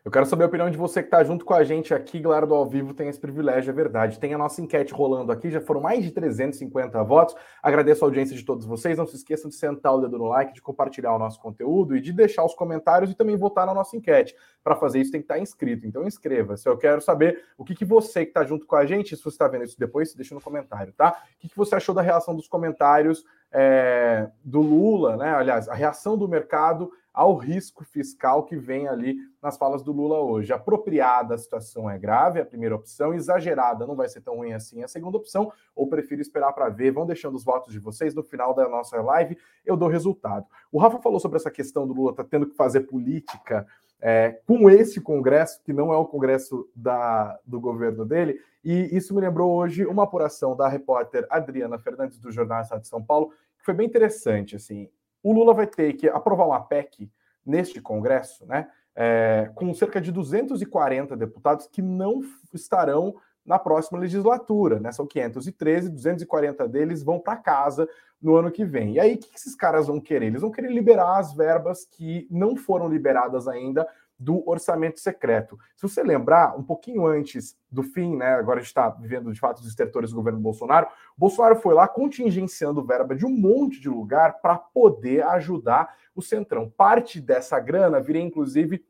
Eu quero saber a opinião de você que está junto com a gente aqui, galera do Ao Vivo, tem esse privilégio, é verdade. Tem a nossa enquete rolando aqui, já foram mais de 350 votos. Agradeço a audiência de todos vocês. Não se esqueçam de sentar o dedo no like, de compartilhar o nosso conteúdo e de deixar os comentários e também votar na nossa enquete. Para fazer isso, tem que estar inscrito. Então, inscreva-se. Eu quero saber o que, que você que está junto com a gente, se você está vendo isso depois, deixa no comentário, tá? O que, que você achou da reação dos comentários é, do Lula, né? Aliás, a reação do mercado ao risco fiscal que vem ali nas falas do Lula hoje. Apropriada a situação é grave, a primeira opção, exagerada não vai ser tão ruim assim a segunda opção, ou prefiro esperar para ver. Vão deixando os votos de vocês no final da nossa live, eu dou resultado. O Rafa falou sobre essa questão do Lula tá tendo que fazer política é, com esse Congresso, que não é o Congresso da, do governo dele, e isso me lembrou hoje uma apuração da repórter Adriana Fernandes, do Jornal Estado de São Paulo, que foi bem interessante. Assim, o Lula vai ter que aprovar uma PEC neste Congresso, né? É, com cerca de 240 deputados que não estarão na próxima legislatura, né? São 513, 240 deles vão para casa no ano que vem. E aí, o que esses caras vão querer? Eles vão querer liberar as verbas que não foram liberadas ainda do orçamento secreto. Se você lembrar, um pouquinho antes do fim, né, agora a gente está vivendo de fato os estertores do governo Bolsonaro, Bolsonaro foi lá contingenciando verba de um monte de lugar para poder ajudar o Centrão. Parte dessa grana viria, inclusive,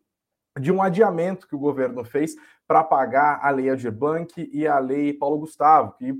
de um adiamento que o governo fez para pagar a lei Aldir Blanc e a lei Paulo Gustavo, que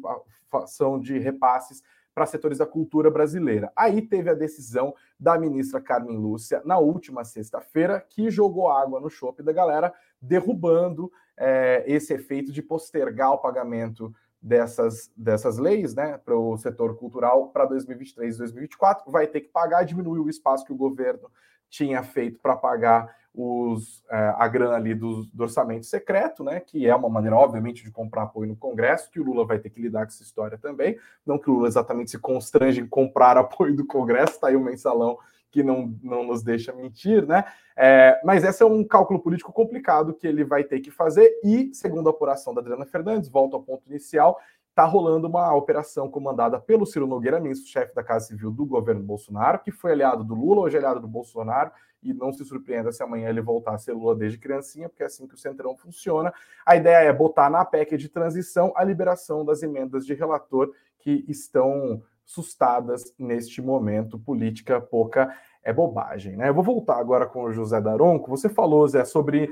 são de repasses para setores da cultura brasileira. Aí teve a decisão da ministra Carmen Lúcia na última sexta-feira, que jogou água no chope da galera, derrubando é, esse efeito de postergar o pagamento dessas, dessas leis né, para o setor cultural para 2023 e 2024. Vai ter que pagar, diminuir o espaço que o governo tinha feito para pagar os, é, a grana ali do, do, orçamento secreto, né? Que é uma maneira, obviamente, de comprar apoio no Congresso, que o Lula vai ter que lidar com essa história também. Não que o Lula exatamente se constrange em comprar apoio do Congresso, tá aí o mensalão que não, não nos deixa mentir, né? É, mas esse é um cálculo político complicado que ele vai ter que fazer, e, segundo a apuração da Adriana Fernandes, volta ao ponto inicial, está rolando uma operação comandada pelo Ciro Nogueira, ministro chefe da Casa Civil do governo Bolsonaro, que foi aliado do Lula, hoje é aliado do Bolsonaro, e não se surpreenda se amanhã ele voltar a ser Lula desde criancinha, porque é assim que o Centrão funciona. A ideia é botar na PEC de transição a liberação das emendas de relator que estão sustadas neste momento. Política pouca é bobagem, né? Eu vou voltar agora com o José Daronco. Você falou, Zé, sobre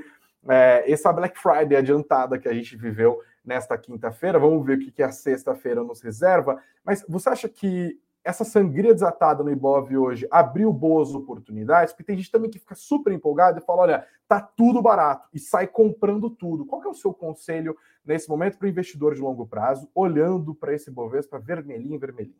é, essa Black Friday adiantada que a gente viveu nesta quinta-feira. Vamos ver o que a sexta-feira nos reserva. Mas você acha que essa sangria desatada no Ibov hoje abriu boas oportunidades, porque tem gente também que fica super empolgado e fala: olha, tá tudo barato e sai comprando tudo. Qual é o seu conselho nesse momento para o investidor de longo prazo, olhando para esse Bovespa vermelhinho, vermelhinho?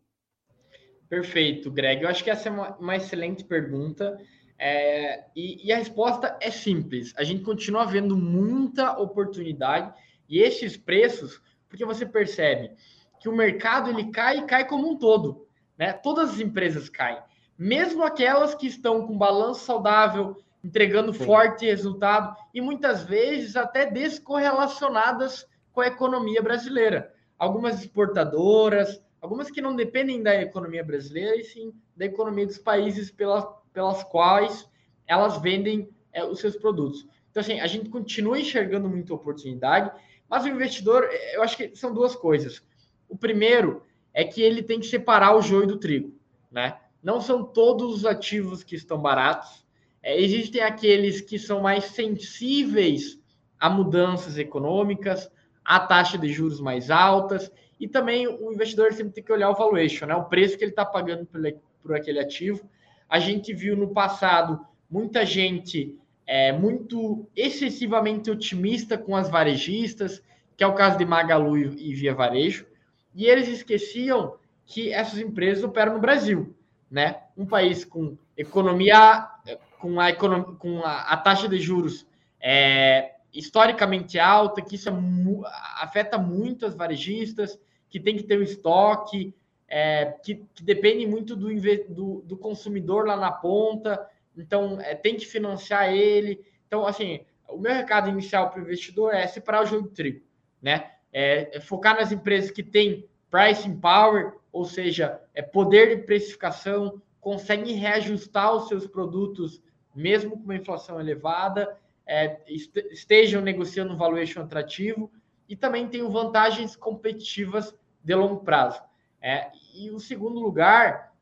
Perfeito, Greg. Eu acho que essa é uma, uma excelente pergunta. É, e, e, a resposta é simples. A gente continua vendo muita oportunidade e esses preços, porque você percebe que o mercado ele cai e cai como um todo. Né? Todas as empresas caem, mesmo aquelas que estão com balanço saudável, entregando Sim. forte resultado e muitas vezes até descorrelacionadas com a economia brasileira. Algumas exportadoras, algumas que não dependem da economia brasileira, e sim da economia dos países pelas, pelas quais elas vendem é, os seus produtos. Então, assim, a gente continua enxergando muita oportunidade, mas o investidor, eu acho que são duas coisas. O primeiro é que ele tem que separar o joio do trigo, né? Não são todos os ativos que estão baratos. É, existem aqueles que são mais sensíveis a mudanças econômicas, a taxa de juros mais altas, e também o investidor sempre tem que olhar o valuation, né? O preço que ele está pagando por, por, aquele ativo. A gente viu no passado muita gente é, muito excessivamente otimista com as varejistas, que é o caso de Magalu e Via Varejo e eles esqueciam que essas empresas operam no Brasil, né? Um país com economia, com a, economia, com a, a taxa de juros é, historicamente alta, que isso é, afeta muito as varejistas, que tem que ter um estoque, é, que, que, depende muito do, do, do, consumidor lá na ponta, então é, tem que financiar ele. Então, assim, o meu recado inicial para o investidor é separar o jogo de trigo, né? É, é focar nas empresas que têm pricing power, ou seja, é poder de precificação, conseguem reajustar os seus produtos mesmo com uma inflação elevada, é, estejam negociando um valuation atrativo e também tenham vantagens competitivas de longo prazo. É, e o segundo lugar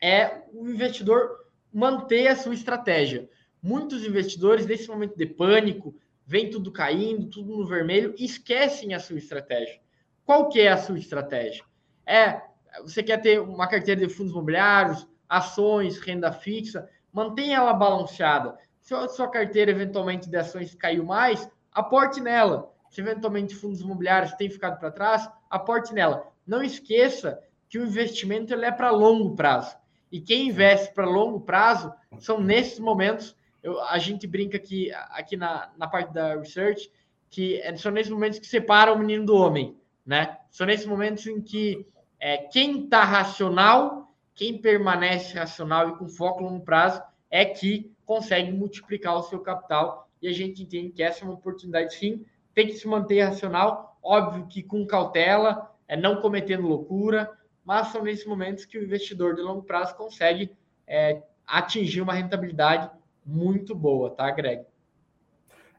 é o investidor manter a sua estratégia. Muitos investidores, nesse momento de pânico, vem tudo caindo, tudo no vermelho, esquecem a sua estratégia. Qual que é a sua estratégia? É, você quer ter uma carteira de fundos imobiliários, ações, renda fixa, mantenha ela balanceada. Se a sua carteira eventualmente de ações caiu mais, aporte nela. Se eventualmente fundos imobiliários têm ficado para trás, aporte nela. Não esqueça que o investimento ele é para longo prazo. E quem investe para longo prazo são nesses momentos. Eu, a gente brinca aqui, aqui na, na parte da research que é, são nesses momentos que separa o menino do homem, né? São nesses momentos em que é, quem está racional, quem permanece racional e com foco a longo prazo é que consegue multiplicar o seu capital. E a gente entende que essa é uma oportunidade, sim. Tem que se manter racional, óbvio que com cautela, é, não cometendo loucura, mas são nesses momentos que o investidor de longo prazo consegue é, atingir uma rentabilidade muito boa, tá, Greg?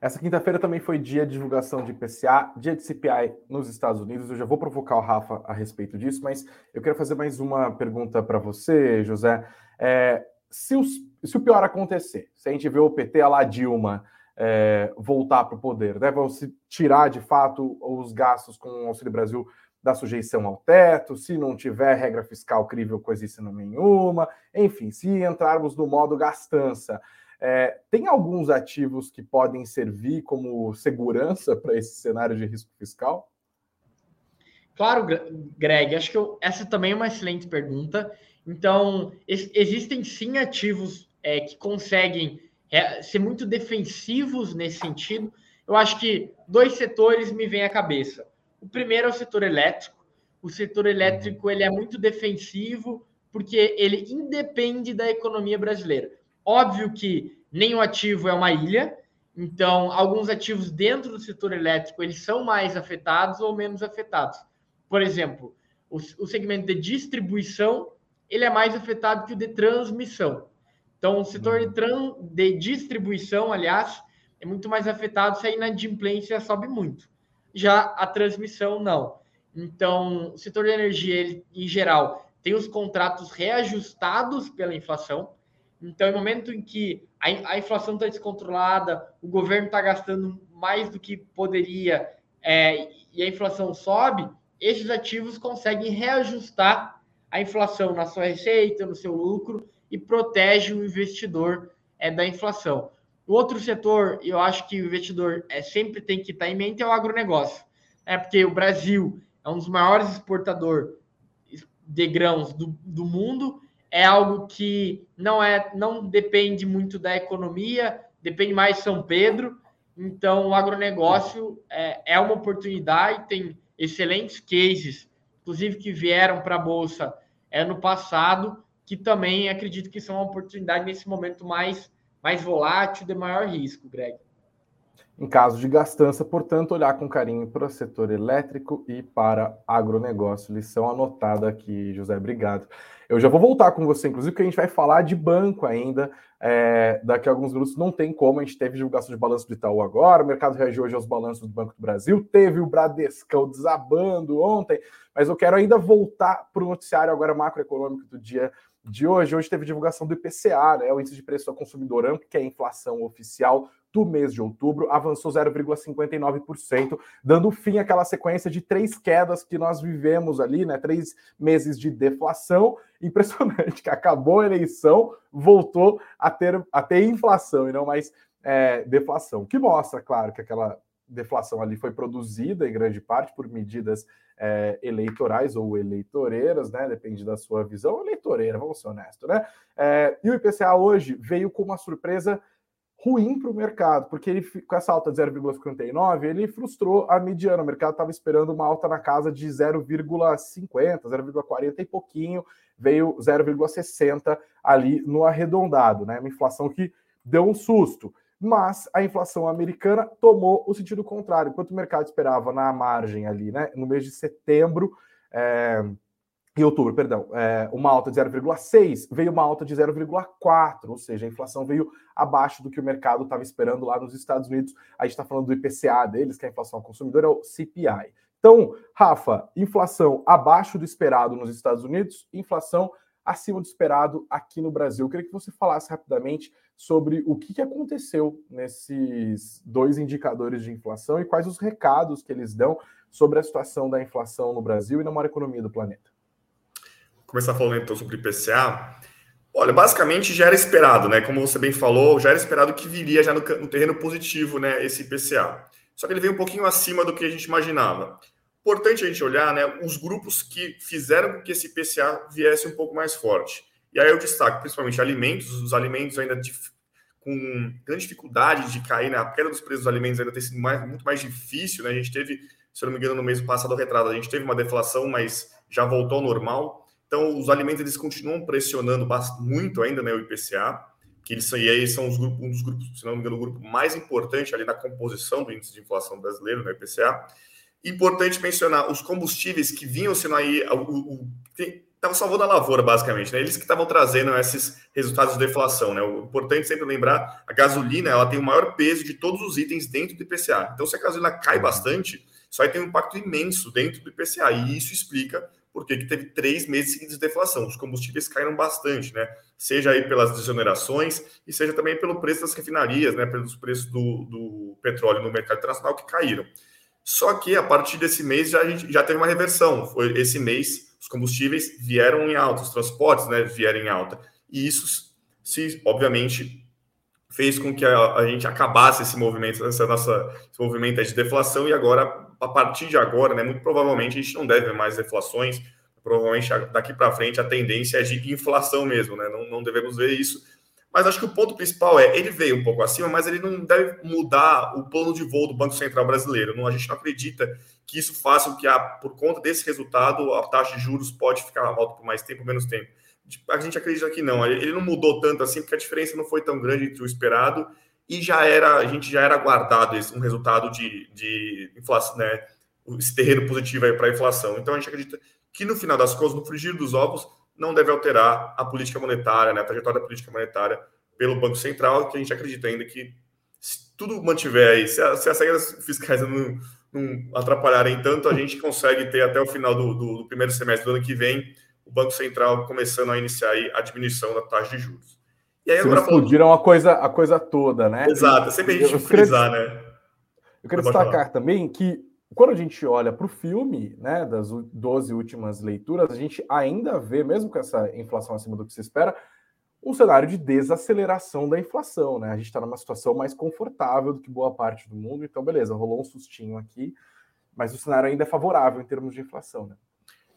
Essa quinta-feira também foi dia de divulgação de IPCA, dia de CPI nos Estados Unidos. Eu já vou provocar o Rafa a respeito disso, mas eu quero fazer mais uma pergunta para você, José. É, se, os, se, o pior acontecer, se a gente vê o PT a lá Dilma é, voltar para o poder, né, vão se tirar de fato os gastos com o Auxílio Brasil da sujeição ao teto, se não tiver regra fiscal crível, coisíssima nenhuma, enfim, se entrarmos no modo gastança, é, tem alguns ativos que podem servir como segurança para esse cenário de risco fiscal? Claro, Greg, acho que eu, essa também é uma excelente pergunta. Então, es, existem sim ativos é, que conseguem é, ser muito defensivos nesse sentido. Eu acho que dois setores me vêm à cabeça. O primeiro é o setor elétrico. O setor elétrico ele é muito defensivo porque ele independe da economia brasileira. Óbvio que nenhum ativo é uma ilha, então alguns ativos dentro do setor elétrico eles são mais afetados ou menos afetados. Por exemplo, o, o segmento de distribuição ele é mais afetado que o de transmissão. Então, o setor de, tran, de distribuição, aliás, é muito mais afetado se a inadimplência sobe muito já a transmissão não. Então, o setor de energia, ele, em geral, tem os contratos reajustados pela inflação. Então, no momento em que a, a inflação está descontrolada, o governo está gastando mais do que poderia é, e a inflação sobe, esses ativos conseguem reajustar a inflação na sua receita, no seu lucro e protege o investidor é, da inflação. O outro setor, eu acho que o investidor é, sempre tem que estar em mente, é o agronegócio. É porque o Brasil é um dos maiores exportadores de grãos do, do mundo, é algo que não é não depende muito da economia, depende mais de São Pedro. Então, o agronegócio é, é uma oportunidade, tem excelentes cases, inclusive que vieram para a Bolsa é, no passado, que também acredito que são uma oportunidade nesse momento mais mais volátil, de maior risco, Greg. Em caso de gastança, portanto, olhar com carinho para o setor elétrico e para agronegócio. Lição anotada aqui, José. Obrigado. Eu já vou voltar com você, inclusive, porque a gente vai falar de banco ainda. É, daqui a alguns minutos não tem como. A gente teve divulgação de balanço do Itaú agora. O mercado reagiu hoje aos balanços do Banco do Brasil. Teve o Bradescão desabando ontem. Mas eu quero ainda voltar para o noticiário agora macroeconômico do dia de hoje. Hoje teve divulgação do IPCA, né, o índice de preço ao consumidor amplo, que é a inflação oficial do mês de outubro, avançou 0,59%, dando fim àquela sequência de três quedas que nós vivemos ali, né? Três meses de deflação. Impressionante que acabou a eleição, voltou a ter, a ter inflação e não mais é, deflação. Que mostra, claro, que aquela deflação ali foi produzida em grande parte por medidas é, eleitorais ou eleitoreiras, né? Depende da sua visão, eleitoreira, vamos ser honestos, né? É, e o IPCA hoje veio com uma surpresa ruim para o mercado, porque ele, com essa alta de 0,59, ele frustrou a mediana. O mercado estava esperando uma alta na casa de 0,50, 0,40 e pouquinho, veio 0,60 ali no arredondado, né? Uma inflação que deu um susto. Mas a inflação americana tomou o sentido contrário. Enquanto o mercado esperava na margem ali, né, no mês de setembro, é, em outubro, perdão, é, uma alta de 0,6, veio uma alta de 0,4, ou seja, a inflação veio abaixo do que o mercado estava esperando lá nos Estados Unidos. A gente está falando do IPCA deles, que é a inflação ao consumidor, é o CPI. Então, Rafa, inflação abaixo do esperado nos Estados Unidos, inflação acima do esperado aqui no Brasil. Eu queria que você falasse rapidamente sobre o que aconteceu nesses dois indicadores de inflação e quais os recados que eles dão sobre a situação da inflação no Brasil e na maior economia do planeta. Começar falando então sobre o IPCA. Olha, basicamente já era esperado, né? Como você bem falou, já era esperado que viria já no, no terreno positivo, né? Esse IPCA. Só que ele veio um pouquinho acima do que a gente imaginava. Importante a gente olhar, né? Os grupos que fizeram com que esse IPCA viesse um pouco mais forte. E aí eu destaco principalmente alimentos, os alimentos ainda com grande dificuldade de cair, né? A queda dos preços dos alimentos ainda tem sido mais, muito mais difícil, né? A gente teve, se eu não me engano, no mês passado retrado, a gente teve uma deflação, mas já voltou ao normal. Então, os alimentos eles continuam pressionando muito ainda né, o IPCA, que eles, e aí são os grupos, um dos grupos, se não me engano, o grupo mais importante ali na composição do índice de inflação brasileiro, né, IPCA. Importante mencionar os combustíveis que vinham sendo aí o, estavam salvando a lavoura, basicamente, né? Eles que estavam trazendo esses resultados de deflação, né? O importante sempre lembrar, a gasolina, ela tem o maior peso de todos os itens dentro do IPCA. Então, se a gasolina cai bastante, isso aí tem um impacto imenso dentro do IPCA, e isso explica por que teve três meses seguidos de deflação. Os combustíveis caíram bastante, né? Seja aí pelas desonerações e seja também pelo preço das refinarias, né? Pelos preços do, do petróleo no mercado internacional que caíram. Só que a partir desse mês já, a gente já teve uma reversão. Foi esse mês os combustíveis vieram em alta, os transportes né, vieram em alta. E isso, se, obviamente, fez com que a, a gente acabasse esse movimento, essa nossa, esse movimento de deflação, e agora, a partir de agora, né, muito provavelmente, a gente não deve mais deflações, provavelmente daqui para frente a tendência é de inflação mesmo, né? Não, não devemos ver isso mas acho que o ponto principal é, ele veio um pouco acima, mas ele não deve mudar o plano de voo do Banco Central brasileiro. Não, a gente não acredita que isso faça com que, a, por conta desse resultado, a taxa de juros pode ficar alta por mais tempo ou menos tempo. A gente acredita que não. Ele não mudou tanto assim, porque a diferença não foi tão grande entre o esperado e já era, a gente já era guardado um resultado de, de inflação, né? Esse terreno positivo aí para a inflação. Então a gente acredita que no final das contas, no frigir dos ovos, não deve alterar a política monetária, né, a trajetória da política monetária pelo Banco Central, que a gente acredita ainda que se tudo mantiver aí, se, a, se as regras fiscais não, não, atrapalharem tanto, a gente consegue ter até o final do, do, do, primeiro semestre do ano que vem o Banco Central começando a iniciar a diminuição da taxa de juros. E aí, agora explodiram a coisa, a coisa toda, né? Exato, sempre a gente frisar, queria, né? Eu quero destacar também que quando a gente olha para o filme, né, das 12 últimas leituras, a gente ainda vê, mesmo com essa inflação acima do que se espera, um cenário de desaceleração da inflação, né? A gente está numa situação mais confortável do que boa parte do mundo, então beleza, rolou um sustinho aqui, mas o cenário ainda é favorável em termos de inflação, né?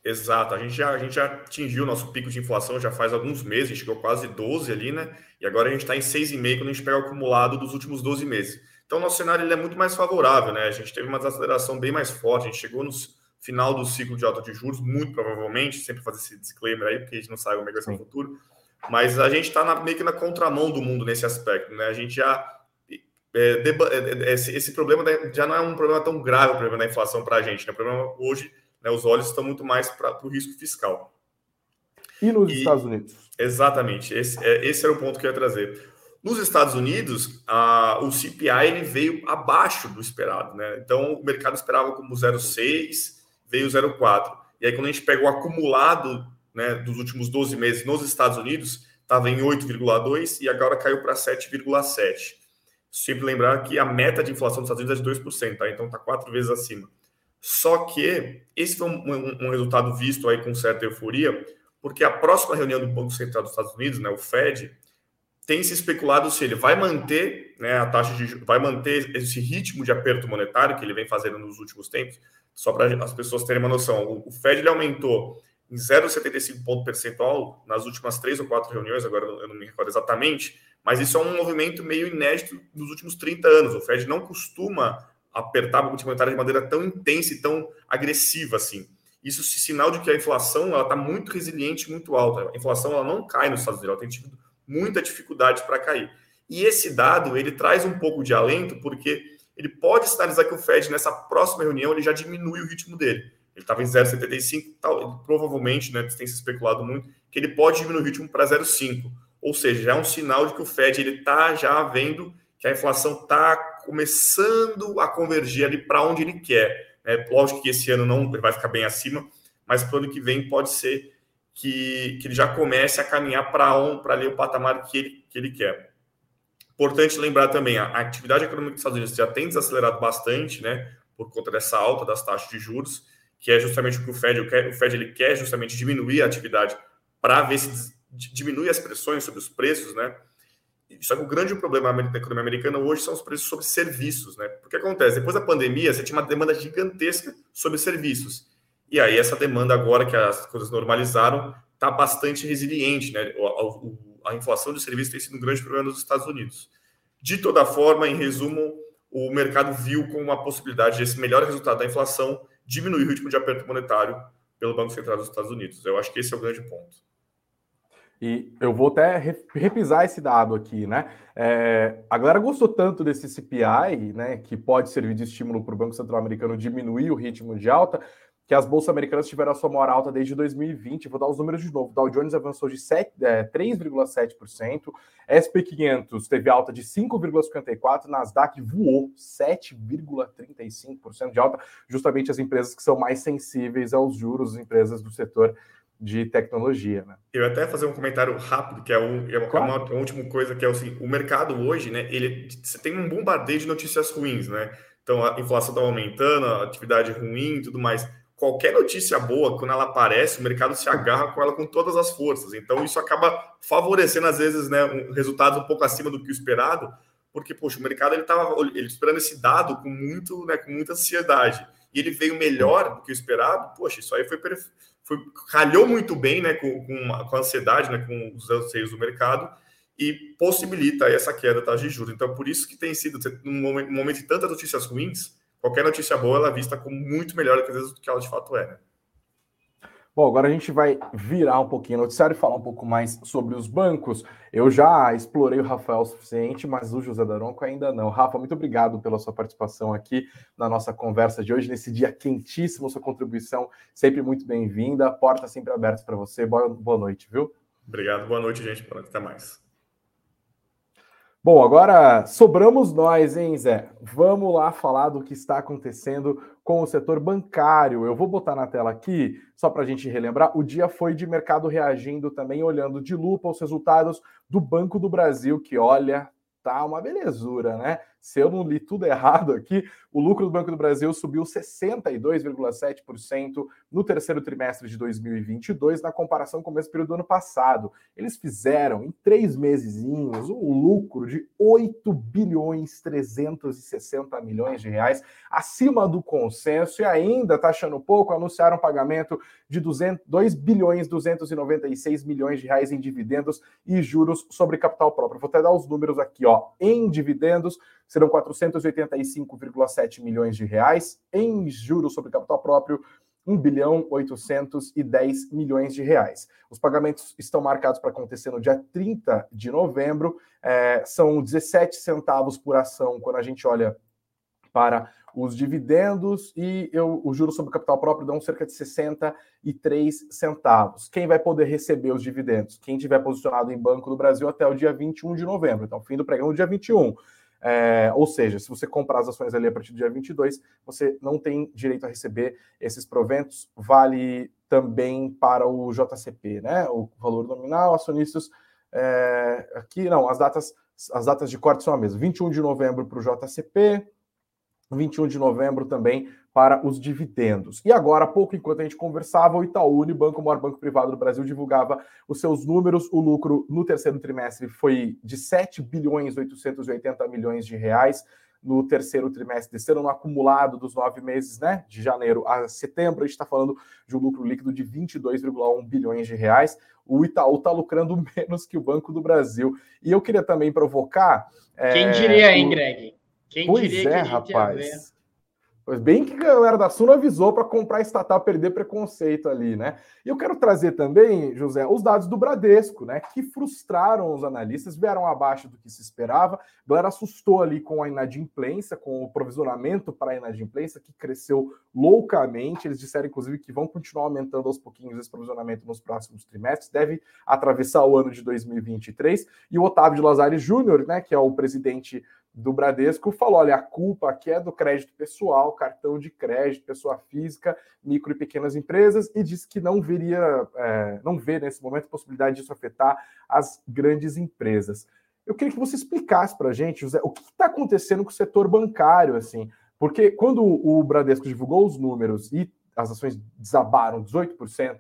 Exato, a gente já, a gente já atingiu o nosso pico de inflação já faz alguns meses, chegou quase 12 ali, né? E agora a gente está em 6,5 quando a gente pega o acumulado dos últimos 12 meses. Então, nosso cenário ele é muito mais favorável, né? A gente teve uma desaceleração bem mais forte, a gente chegou no final do ciclo de alta de juros, muito provavelmente, sempre fazer esse disclaimer aí, porque a gente não sabe como é que vai ser no futuro, mas a gente está meio que na contramão do mundo nesse aspecto, né? A gente já. É, deba, é, é esse, esse, problema já não é um problema tão grave, o problema da inflação para a gente, né? O problema hoje, né, os olhos estão muito mais para o risco fiscal. E nos e, Estados Unidos? Exatamente, esse, é, esse era o ponto que eu ia trazer. Nos Estados Unidos, a, o CPI ele veio abaixo do esperado, né? Então o mercado esperava como 0,6, veio 0,4. E aí, quando a gente pega o acumulado né, dos últimos 12 meses nos Estados Unidos, estava em 8,2 e agora caiu para 7,7. Sempre lembrar que a meta de inflação dos Estados Unidos é de 2%, tá? Então está quatro vezes acima. Só que esse foi um, um, um, resultado visto aí com certa euforia, porque a próxima reunião do Banco Central dos Estados Unidos, né, o Fed, tem se especulado se ele vai manter né, a taxa de vai manter esse ritmo de aperto monetário que ele vem fazendo nos últimos tempos. Só para as pessoas terem uma noção, o Fed ele aumentou em 0,75 ponto percentual nas últimas três ou quatro reuniões, agora eu não me recordo exatamente, mas isso é um movimento meio inédito nos últimos 30 anos. O Fed não costuma apertar a política monetária de maneira tão intensa e tão agressiva assim. Isso é sinal de que a inflação está muito resiliente, muito alta. A inflação ela não cai nos Estados Unidos, ela tem tido muita dificuldade para cair. E esse dado ele traz um pouco de alento, porque ele pode sinalizar que o Fed, nessa próxima reunião, ele já diminui o ritmo dele. Ele estava em 0,75, provavelmente, né, tem se especulado muito, que ele pode diminuir o ritmo para 0,5. Ou seja, já é um sinal de que o Fed está já vendo que a inflação está começando a convergir ali para onde ele quer. É, lógico que esse ano não vai ficar bem acima, mas para o ano que vem pode ser que, que ele já comece a caminhar para um, para ali o patamar que ele, que ele quer. Importante lembrar também, a, atividade econômica dos Estados Unidos já tem desacelerado bastante, né, por conta dessa alta das taxas de juros, que é justamente o que o Fed, o Fed ele quer justamente diminuir a atividade para ver se diminui as pressões sobre os preços, né? Só que o grande problema da economia americana hoje são os preços sobre serviços, né? Porque acontece, depois da pandemia, você tinha uma demanda gigantesca sobre serviços. E aí essa demanda agora que as coisas normalizaram está bastante resiliente, né? A, a, a, inflação de serviços tem sido um grande problema nos Estados Unidos. De toda forma, em resumo, o mercado viu como uma possibilidade esse melhor resultado da inflação diminuir o ritmo de aperto monetário pelo Banco Central dos Estados Unidos. Eu acho que esse é o grande ponto. E eu vou até repisar esse dado aqui, né? É, a galera gostou tanto desse CPI, né, que pode servir de estímulo para o Banco Central Americano diminuir o ritmo de alta, que as bolsas americanas tiveram a sua maior alta desde 2020. Vou dar os números de novo. Dow Jones avançou de é, 3,7%, SP 500 teve alta de 5,54%, Nasdaq voou 7,35% de alta, justamente as empresas que são mais sensíveis aos juros, as empresas do setor de tecnologia. Né? Eu até fazer um comentário rápido, que é, um, é uma, claro. uma, uma, última coisa, que é assim, o mercado hoje, né, ele, tem um bombardeio de notícias ruins, né? Então, a inflação está aumentando, a atividade ruim e tudo mais. Qualquer notícia boa, quando ela aparece, o mercado se agarra com ela com todas as forças. Então, isso acaba favorecendo, às vezes, né, um, resultados um pouco acima do que o esperado, porque, poxa, o mercado ele estava ele esperando esse dado com, muito, né, com muita ansiedade. E ele veio melhor do que o esperado, poxa, isso aí foi, foi calhou muito bem né, com, com, com a ansiedade, né, com os anseios do mercado, e possibilita essa queda da taxa de juros. Então, por isso que tem sido, num momento, momento de tantas notícias ruins, qualquer notícia boa ela é vista como muito melhor do que ela de fato é. Né? Bom, agora a gente vai virar um pouquinho o noticiário e falar um pouco mais sobre os bancos. Eu já explorei o Rafael o suficiente, mas o José Daronco ainda não. Rafa, muito obrigado pela sua participação aqui na nossa conversa de hoje, nesse dia quentíssimo, sua contribuição sempre muito bem-vinda. Porta sempre aberta para você. Boa, boa noite, viu? Obrigado, boa noite, gente. Até mais. Bom, agora sobramos nós, hein, Zé? Vamos lá falar do que está acontecendo com o setor bancário. Eu vou botar na tela aqui, só para a gente relembrar. O dia foi de mercado reagindo também, olhando de lupa os resultados do Banco do Brasil, que olha, tá uma belezura, né? Se eu não li tudo errado aqui, o lucro do Banco do Brasil subiu 62,7% no terceiro trimestre de 2022, na comparação com o mesmo período do ano passado. Eles fizeram, em três meses, um lucro de 8 bilhões 360 milhões de reais, acima do consenso, e ainda, achando pouco, anunciaram um pagamento de 200, 2 bilhões 296 milhões de reais em dividendos e juros sobre capital próprio. Vou até dar os números aqui, ó. Em dividendos, serão 485,7 milhões de reais, em juros sobre capital próprio, 1 bilhão 810 milhões de reais. Os pagamentos estão marcados para acontecer no dia 30 de novembro, é, são 17 centavos por ação quando a gente olha para os dividendos e eu, o juro sobre capital próprio dão cerca de 63 centavos. Quem vai poder receber os dividendos? Quem tiver posicionado em Banco do Brasil até o dia 21 de novembro. Então, fim do pregão dia 21. É, ou seja, se você comprar as ações ali a partir do dia 22, você não tem direito a receber esses proventos. Vale também para o JCP, né? O valor nominal, acionistas. É, aqui não, as datas, as datas de corte são a mesma. 21 de novembro para o JCP, 21 de novembro também para os dividendos. E agora, há pouco, enquanto a gente conversava, o Itaú Unibanco, o maior banco privado do Brasil, divulgava os seus números. O lucro no terceiro trimestre foi de 7 bilhões 880 milhões de reais no terceiro trimestre desse ano, no acumulado dos nove meses, né? De janeiro a setembro, a gente está falando de um lucro líquido de 22,1 bilhões de reais. O Itaú está lucrando menos que o Banco do Brasil. E eu queria também provocar. Quem é, diria, hein, Greg? Quem pois diria é, que rapaz. Pois bem que a galera da Suno avisou para comprar estatal, perder preconceito ali, né? E eu quero trazer também, José, os dados do Bradesco, né? Que frustraram os analistas, vieram abaixo do que se esperava. A galera assustou ali com a inadimplência, com o provisionamento para a inadimplência, que cresceu loucamente. Eles disseram, inclusive, que vão continuar aumentando aos pouquinhos esse provisionamento nos próximos trimestres, deve atravessar o ano de 2023. E o Otávio de Lazari Júnior, né? Que é o presidente do Bradesco falou: olha, a culpa aqui é do crédito pessoal, cartão de crédito, pessoa física, micro e pequenas empresas, e disse que não veria, é, não vê nesse momento a possibilidade disso afetar as grandes empresas. Eu queria que você explicasse para a gente, José, o que está acontecendo com o setor bancário, assim, porque quando o Bradesco divulgou os números e as ações desabaram 18%,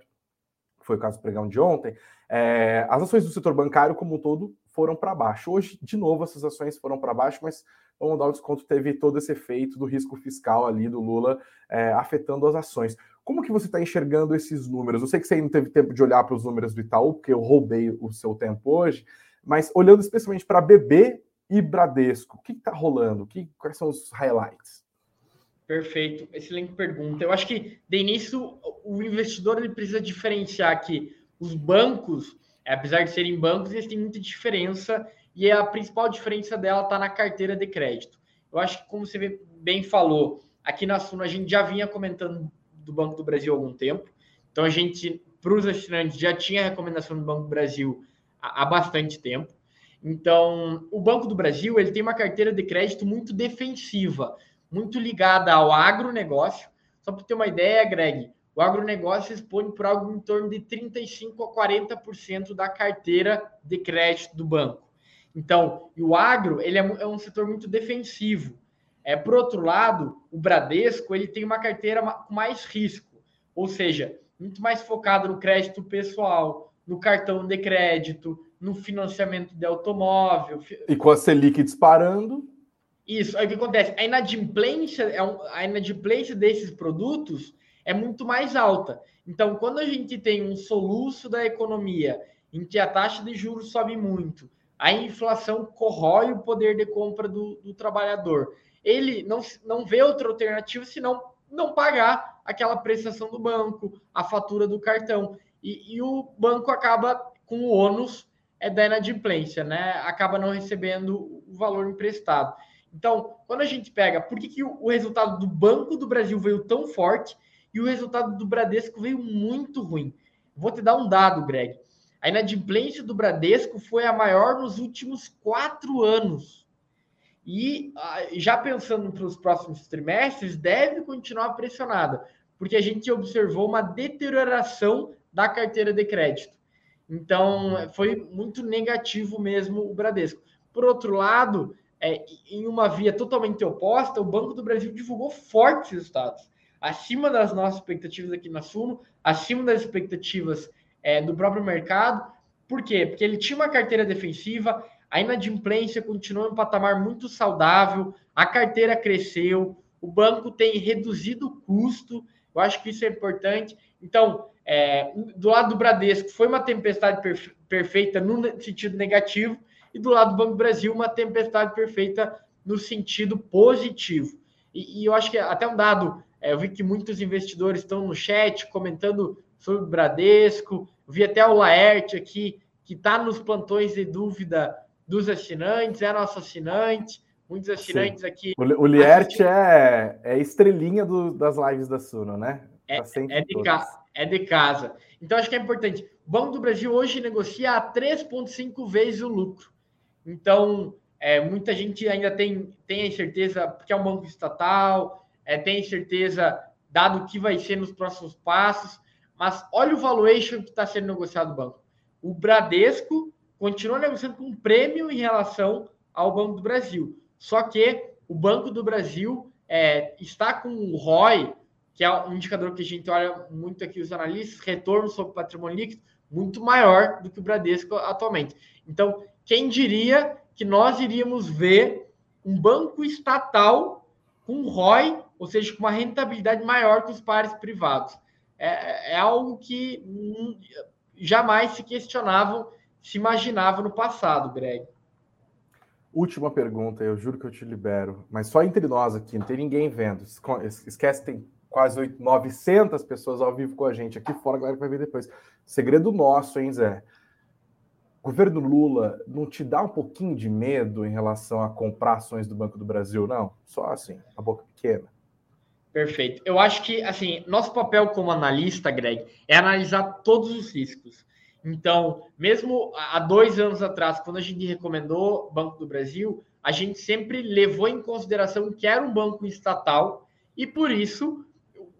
foi o caso do pregão de ontem, é, as ações do setor bancário como um todo foram para baixo. Hoje, de novo, essas ações foram para baixo, mas vamos dar o desconto, teve todo esse efeito do risco fiscal ali do Lula é, afetando as ações. Como que você está enxergando esses números? Eu sei que você não teve tempo de olhar para os números do Itaú, porque eu roubei o seu tempo hoje, mas olhando especialmente para BB e Bradesco, o que está rolando? Que, quais são os highlights? Perfeito, excelente pergunta. Eu acho que, de início, o investidor ele precisa diferenciar que os bancos apesar de serem bancos, eles têm muita diferença e a principal diferença dela está na carteira de crédito. Eu acho que, como você bem falou, aqui na Suno a gente já vinha comentando do Banco do Brasil há algum tempo. Então, a gente, para os assinantes, já tinha recomendação do Banco do Brasil há, há bastante tempo. Então, o Banco do Brasil ele tem uma carteira de crédito muito defensiva, muito ligada ao agronegócio. Só para ter uma ideia, Greg, o agronegócio expõe por algo em torno de 35% a 40% da carteira de crédito do banco. Então, o agro ele é, é, um setor muito defensivo. É, por outro lado, o Bradesco ele tem uma carteira com mais risco, ou seja, muito mais focado no crédito pessoal, no cartão de crédito, no financiamento de automóvel. E com a Selic disparando. Isso. Aí o que acontece? A inadimplência, é a inadimplência desses produtos é muito mais alta. Então, quando a gente tem um soluço da economia em que a taxa de juros sobe muito, a inflação corrói o poder de compra do, do trabalhador, ele não, não vê outra alternativa senão não pagar aquela prestação do banco, a fatura do cartão. E, e o banco acaba com o ônus é da inadimplência, né? Acaba não recebendo o valor emprestado. Então, quando a gente pega, por que, que o, o resultado do Banco do Brasil veio tão forte e o resultado do Bradesco veio muito ruim. Vou te dar um dado, Greg. A inadimplência do Bradesco foi a maior nos últimos quatro anos. E ah, já pensando para os próximos trimestres, deve continuar pressionada, porque a gente observou uma deterioração da carteira de crédito. Então, foi muito negativo mesmo o Bradesco. Por outro lado, é, em uma via totalmente oposta, o Banco do Brasil divulgou fortes resultados acima das nossas expectativas aqui na Suno, acima das expectativas é, do próprio mercado. Por quê? Porque ele tinha uma carteira defensiva, a inadimplência continuou em um patamar muito saudável, a carteira cresceu, o banco tem reduzido o custo, eu acho que isso é importante. Então, é, do lado do Bradesco, foi uma tempestade perfe perfeita no sentido negativo, e do lado do Banco do Brasil, uma tempestade perfeita no sentido positivo. E, e eu acho que até um dado é, eu vi que muitos investidores estão no chat comentando sobre o Bradesco. Eu vi até o Laerte aqui, que está nos plantões de dúvida dos assinantes, é nosso assinante. Muitos assinantes Sim. aqui. O, o Lierte é, é estrelinha do, das lives da Suno, né? É, tá é, de ca, é de casa. Então, acho que é importante. O Banco do Brasil hoje negocia a 3,5 vezes o lucro. Então, é, muita gente ainda tem, tem a incerteza, porque é um banco estatal, é, tem certeza, dado o que vai ser nos próximos passos. Mas olha o valuation que está sendo negociado no banco. O Bradesco continua negociando com um prêmio em relação ao Banco do Brasil. Só que o Banco do Brasil é, está com o ROI, que é um indicador que a gente olha muito aqui os analistas, retorno sobre patrimônio líquido, muito maior do que o Bradesco atualmente. Então, quem diria que nós iríamos ver um banco estatal com ROI ou seja, com uma rentabilidade maior que os pares privados. É, é algo que jamais se questionavam, se imaginava no passado, Greg. Última pergunta, eu juro que eu te libero, mas só entre nós aqui, não tem ninguém vendo. Esquece, tem quase 8, 900 pessoas ao vivo com a gente aqui fora, a galera vai ver depois. Segredo nosso, hein, Zé? governo Lula não te dá um pouquinho de medo em relação a comprar ações do Banco do Brasil, não? Só assim, a boca pequena. Perfeito. Eu acho que, assim, nosso papel como analista, Greg, é analisar todos os riscos. Então, mesmo há dois anos atrás, quando a gente recomendou Banco do Brasil, a gente sempre levou em consideração que era um banco estatal e, por isso,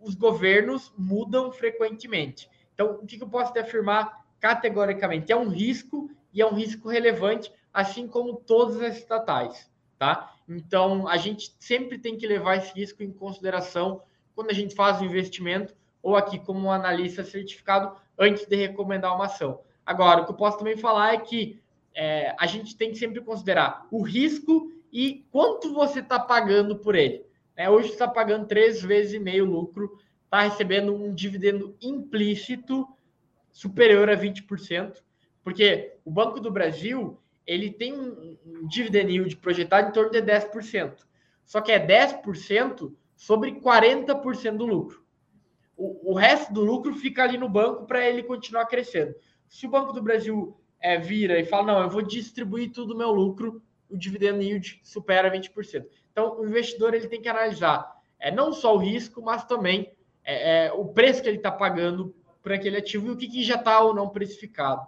os governos mudam frequentemente. Então, o que eu posso te afirmar categoricamente? É um risco e é um risco relevante, assim como todas as estatais, tá? Então, a gente sempre tem que levar esse risco em consideração quando a gente faz o investimento ou aqui como analista certificado antes de recomendar uma ação. Agora, o que eu posso também falar é que é, a gente tem que sempre considerar o risco e quanto você está pagando por ele. É, hoje está pagando três vezes e meio lucro, está recebendo um dividendo implícito superior a 20%. Porque o Banco do Brasil ele tem um, um dividend yield projetado em torno de 10%. Só que é 10% sobre 40% do lucro. O, o, resto do lucro fica ali no banco para ele continuar crescendo. Se o Banco do Brasil é, vira e fala, não, eu vou distribuir tudo o meu lucro, o dividend yield supera 20%. Então, o investidor ele tem que analisar é, não só o risco, mas também é, é, o preço que ele está pagando por aquele ativo e o que, que já está ou não precificado.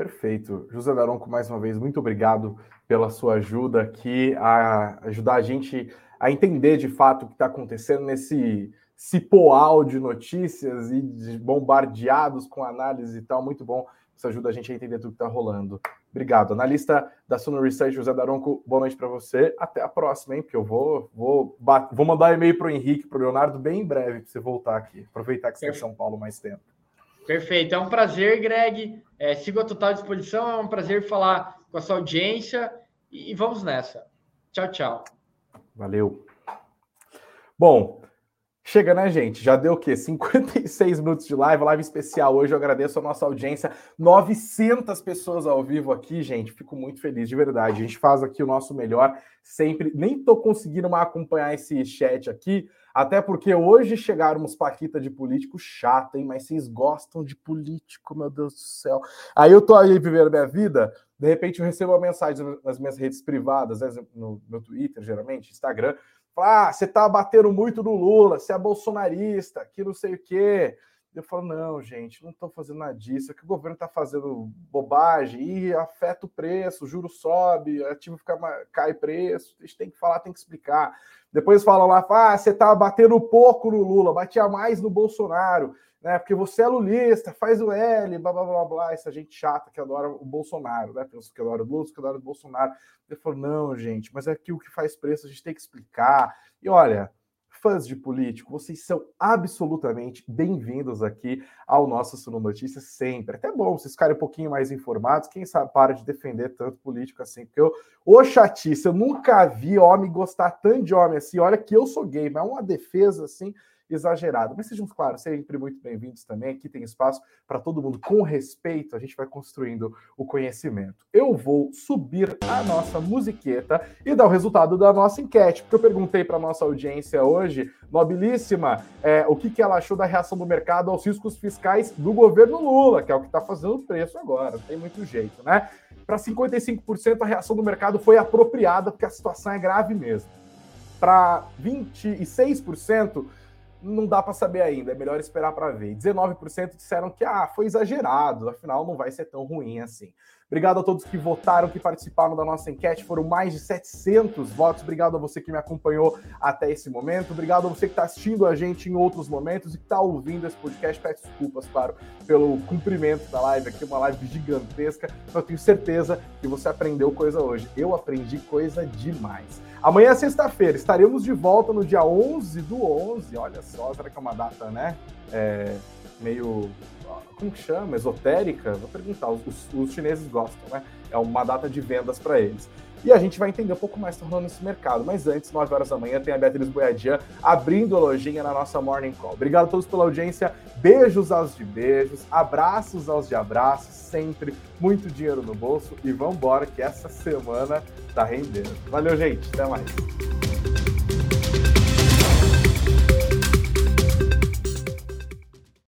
Perfeito. José Daronco, mais uma vez, muito obrigado pela sua ajuda aqui, a ajudar a gente a entender de fato o que está acontecendo nesse cipoal de notícias e de bombardeados com análise e tal. Muito bom. Isso ajuda a gente a entender tudo que está rolando. Obrigado. Analista da Suno Research, José Daronco, boa noite para você. Até a próxima, hein? Porque eu vou, vou, vou mandar e-mail para o Henrique, para o Leonardo, bem em breve, para você voltar aqui. Aproveitar que você é em São Paulo mais tempo. Perfeito. É um prazer, Greg. É, sigo a total disposição. É um prazer falar com a sua audiência. E, vamos nessa. Tchau, tchau. Valeu. Bom, chega, né, gente? Já deu o quê? 56 minutos de live, live especial hoje. Eu agradeço a nossa audiência. 900 pessoas ao vivo aqui, gente. Fico muito feliz, de verdade. A gente faz aqui o nosso melhor sempre. Nem tô conseguindo mais acompanhar esse chat aqui até porque hoje chegaram uns paquita de político chato, hein? Mas vocês gostam de político, meu Deus do céu. Aí eu tô aí vivendo minha vida, de repente eu recebo uma mensagem nas minhas redes privadas, né? no meu Twitter, geralmente, Instagram, ah, você tá batendo muito no Lula, você é bolsonarista, que não sei o quê. Eu falo, não, gente, não estou fazendo nada disso, é que o governo está fazendo bobagem e afeta o preço, o juro sobe, ativo fica, cai preço, a gente tem que falar, tem que explicar. Depois falam lá, ah, você está batendo pouco no Lula, batia mais no Bolsonaro, né? Porque você é lulista, faz o L, blá blá blá blá, essa gente chata que adora o Bolsonaro, né? Pensa que adora o Lula, que adora o Bolsonaro. Eu falo, não, gente, mas é que o que faz preço a gente tem que explicar. E olha, fãs de político, vocês são absolutamente bem-vindos aqui ao nosso Suno Notícias sempre. Até bom vocês ficarem um pouquinho mais informados, quem sabe para de defender tanto político assim, porque eu, ô chatice, eu nunca vi homem gostar tanto de homem assim, olha que eu sou gay, mas é uma defesa assim, exagerado. Mas sejam, claro, sempre muito bem-vindos também. Aqui tem espaço para todo mundo com respeito. A gente vai construindo o conhecimento. Eu vou subir a nossa musiqueta e dar o resultado da nossa enquete, porque eu perguntei para nossa audiência hoje, nobilíssima, é, o que, que ela achou da reação do mercado aos riscos fiscais do governo Lula, que é o que está fazendo o preço agora. Não tem muito jeito, né? Para 55%, a reação do mercado foi apropriada, porque a situação é grave mesmo. Para 26%, não dá para saber ainda, é melhor esperar para ver. 19% disseram que ah, foi exagerado, afinal não vai ser tão ruim assim. Obrigado a todos que votaram, que participaram da nossa enquete. Foram mais de 700 votos. Obrigado a você que me acompanhou até esse momento. Obrigado a você que está assistindo a gente em outros momentos e que está ouvindo esse podcast. Peço desculpas, claro, pelo cumprimento da live aqui, uma live gigantesca. Eu tenho certeza que você aprendeu coisa hoje. Eu aprendi coisa demais. Amanhã, sexta-feira, estaremos de volta no dia 11 do 11. Olha só, será que é uma data, né? É, meio como que chama? Esotérica? Vou perguntar, os, os chineses gostam, né? É uma data de vendas para eles. e a gente vai entender um pouco mais tá rolando nesse mercado. Mas antes, 9 horas da manhã, tem a Beatriz Boiadian abrindo a lojinha na nossa Morning Call. Obrigado a todos pela audiência, beijos aos de beijos, abraços aos de abraços, sempre muito dinheiro no bolso e vamos embora que essa semana tá rendendo. Valeu, gente, até mais.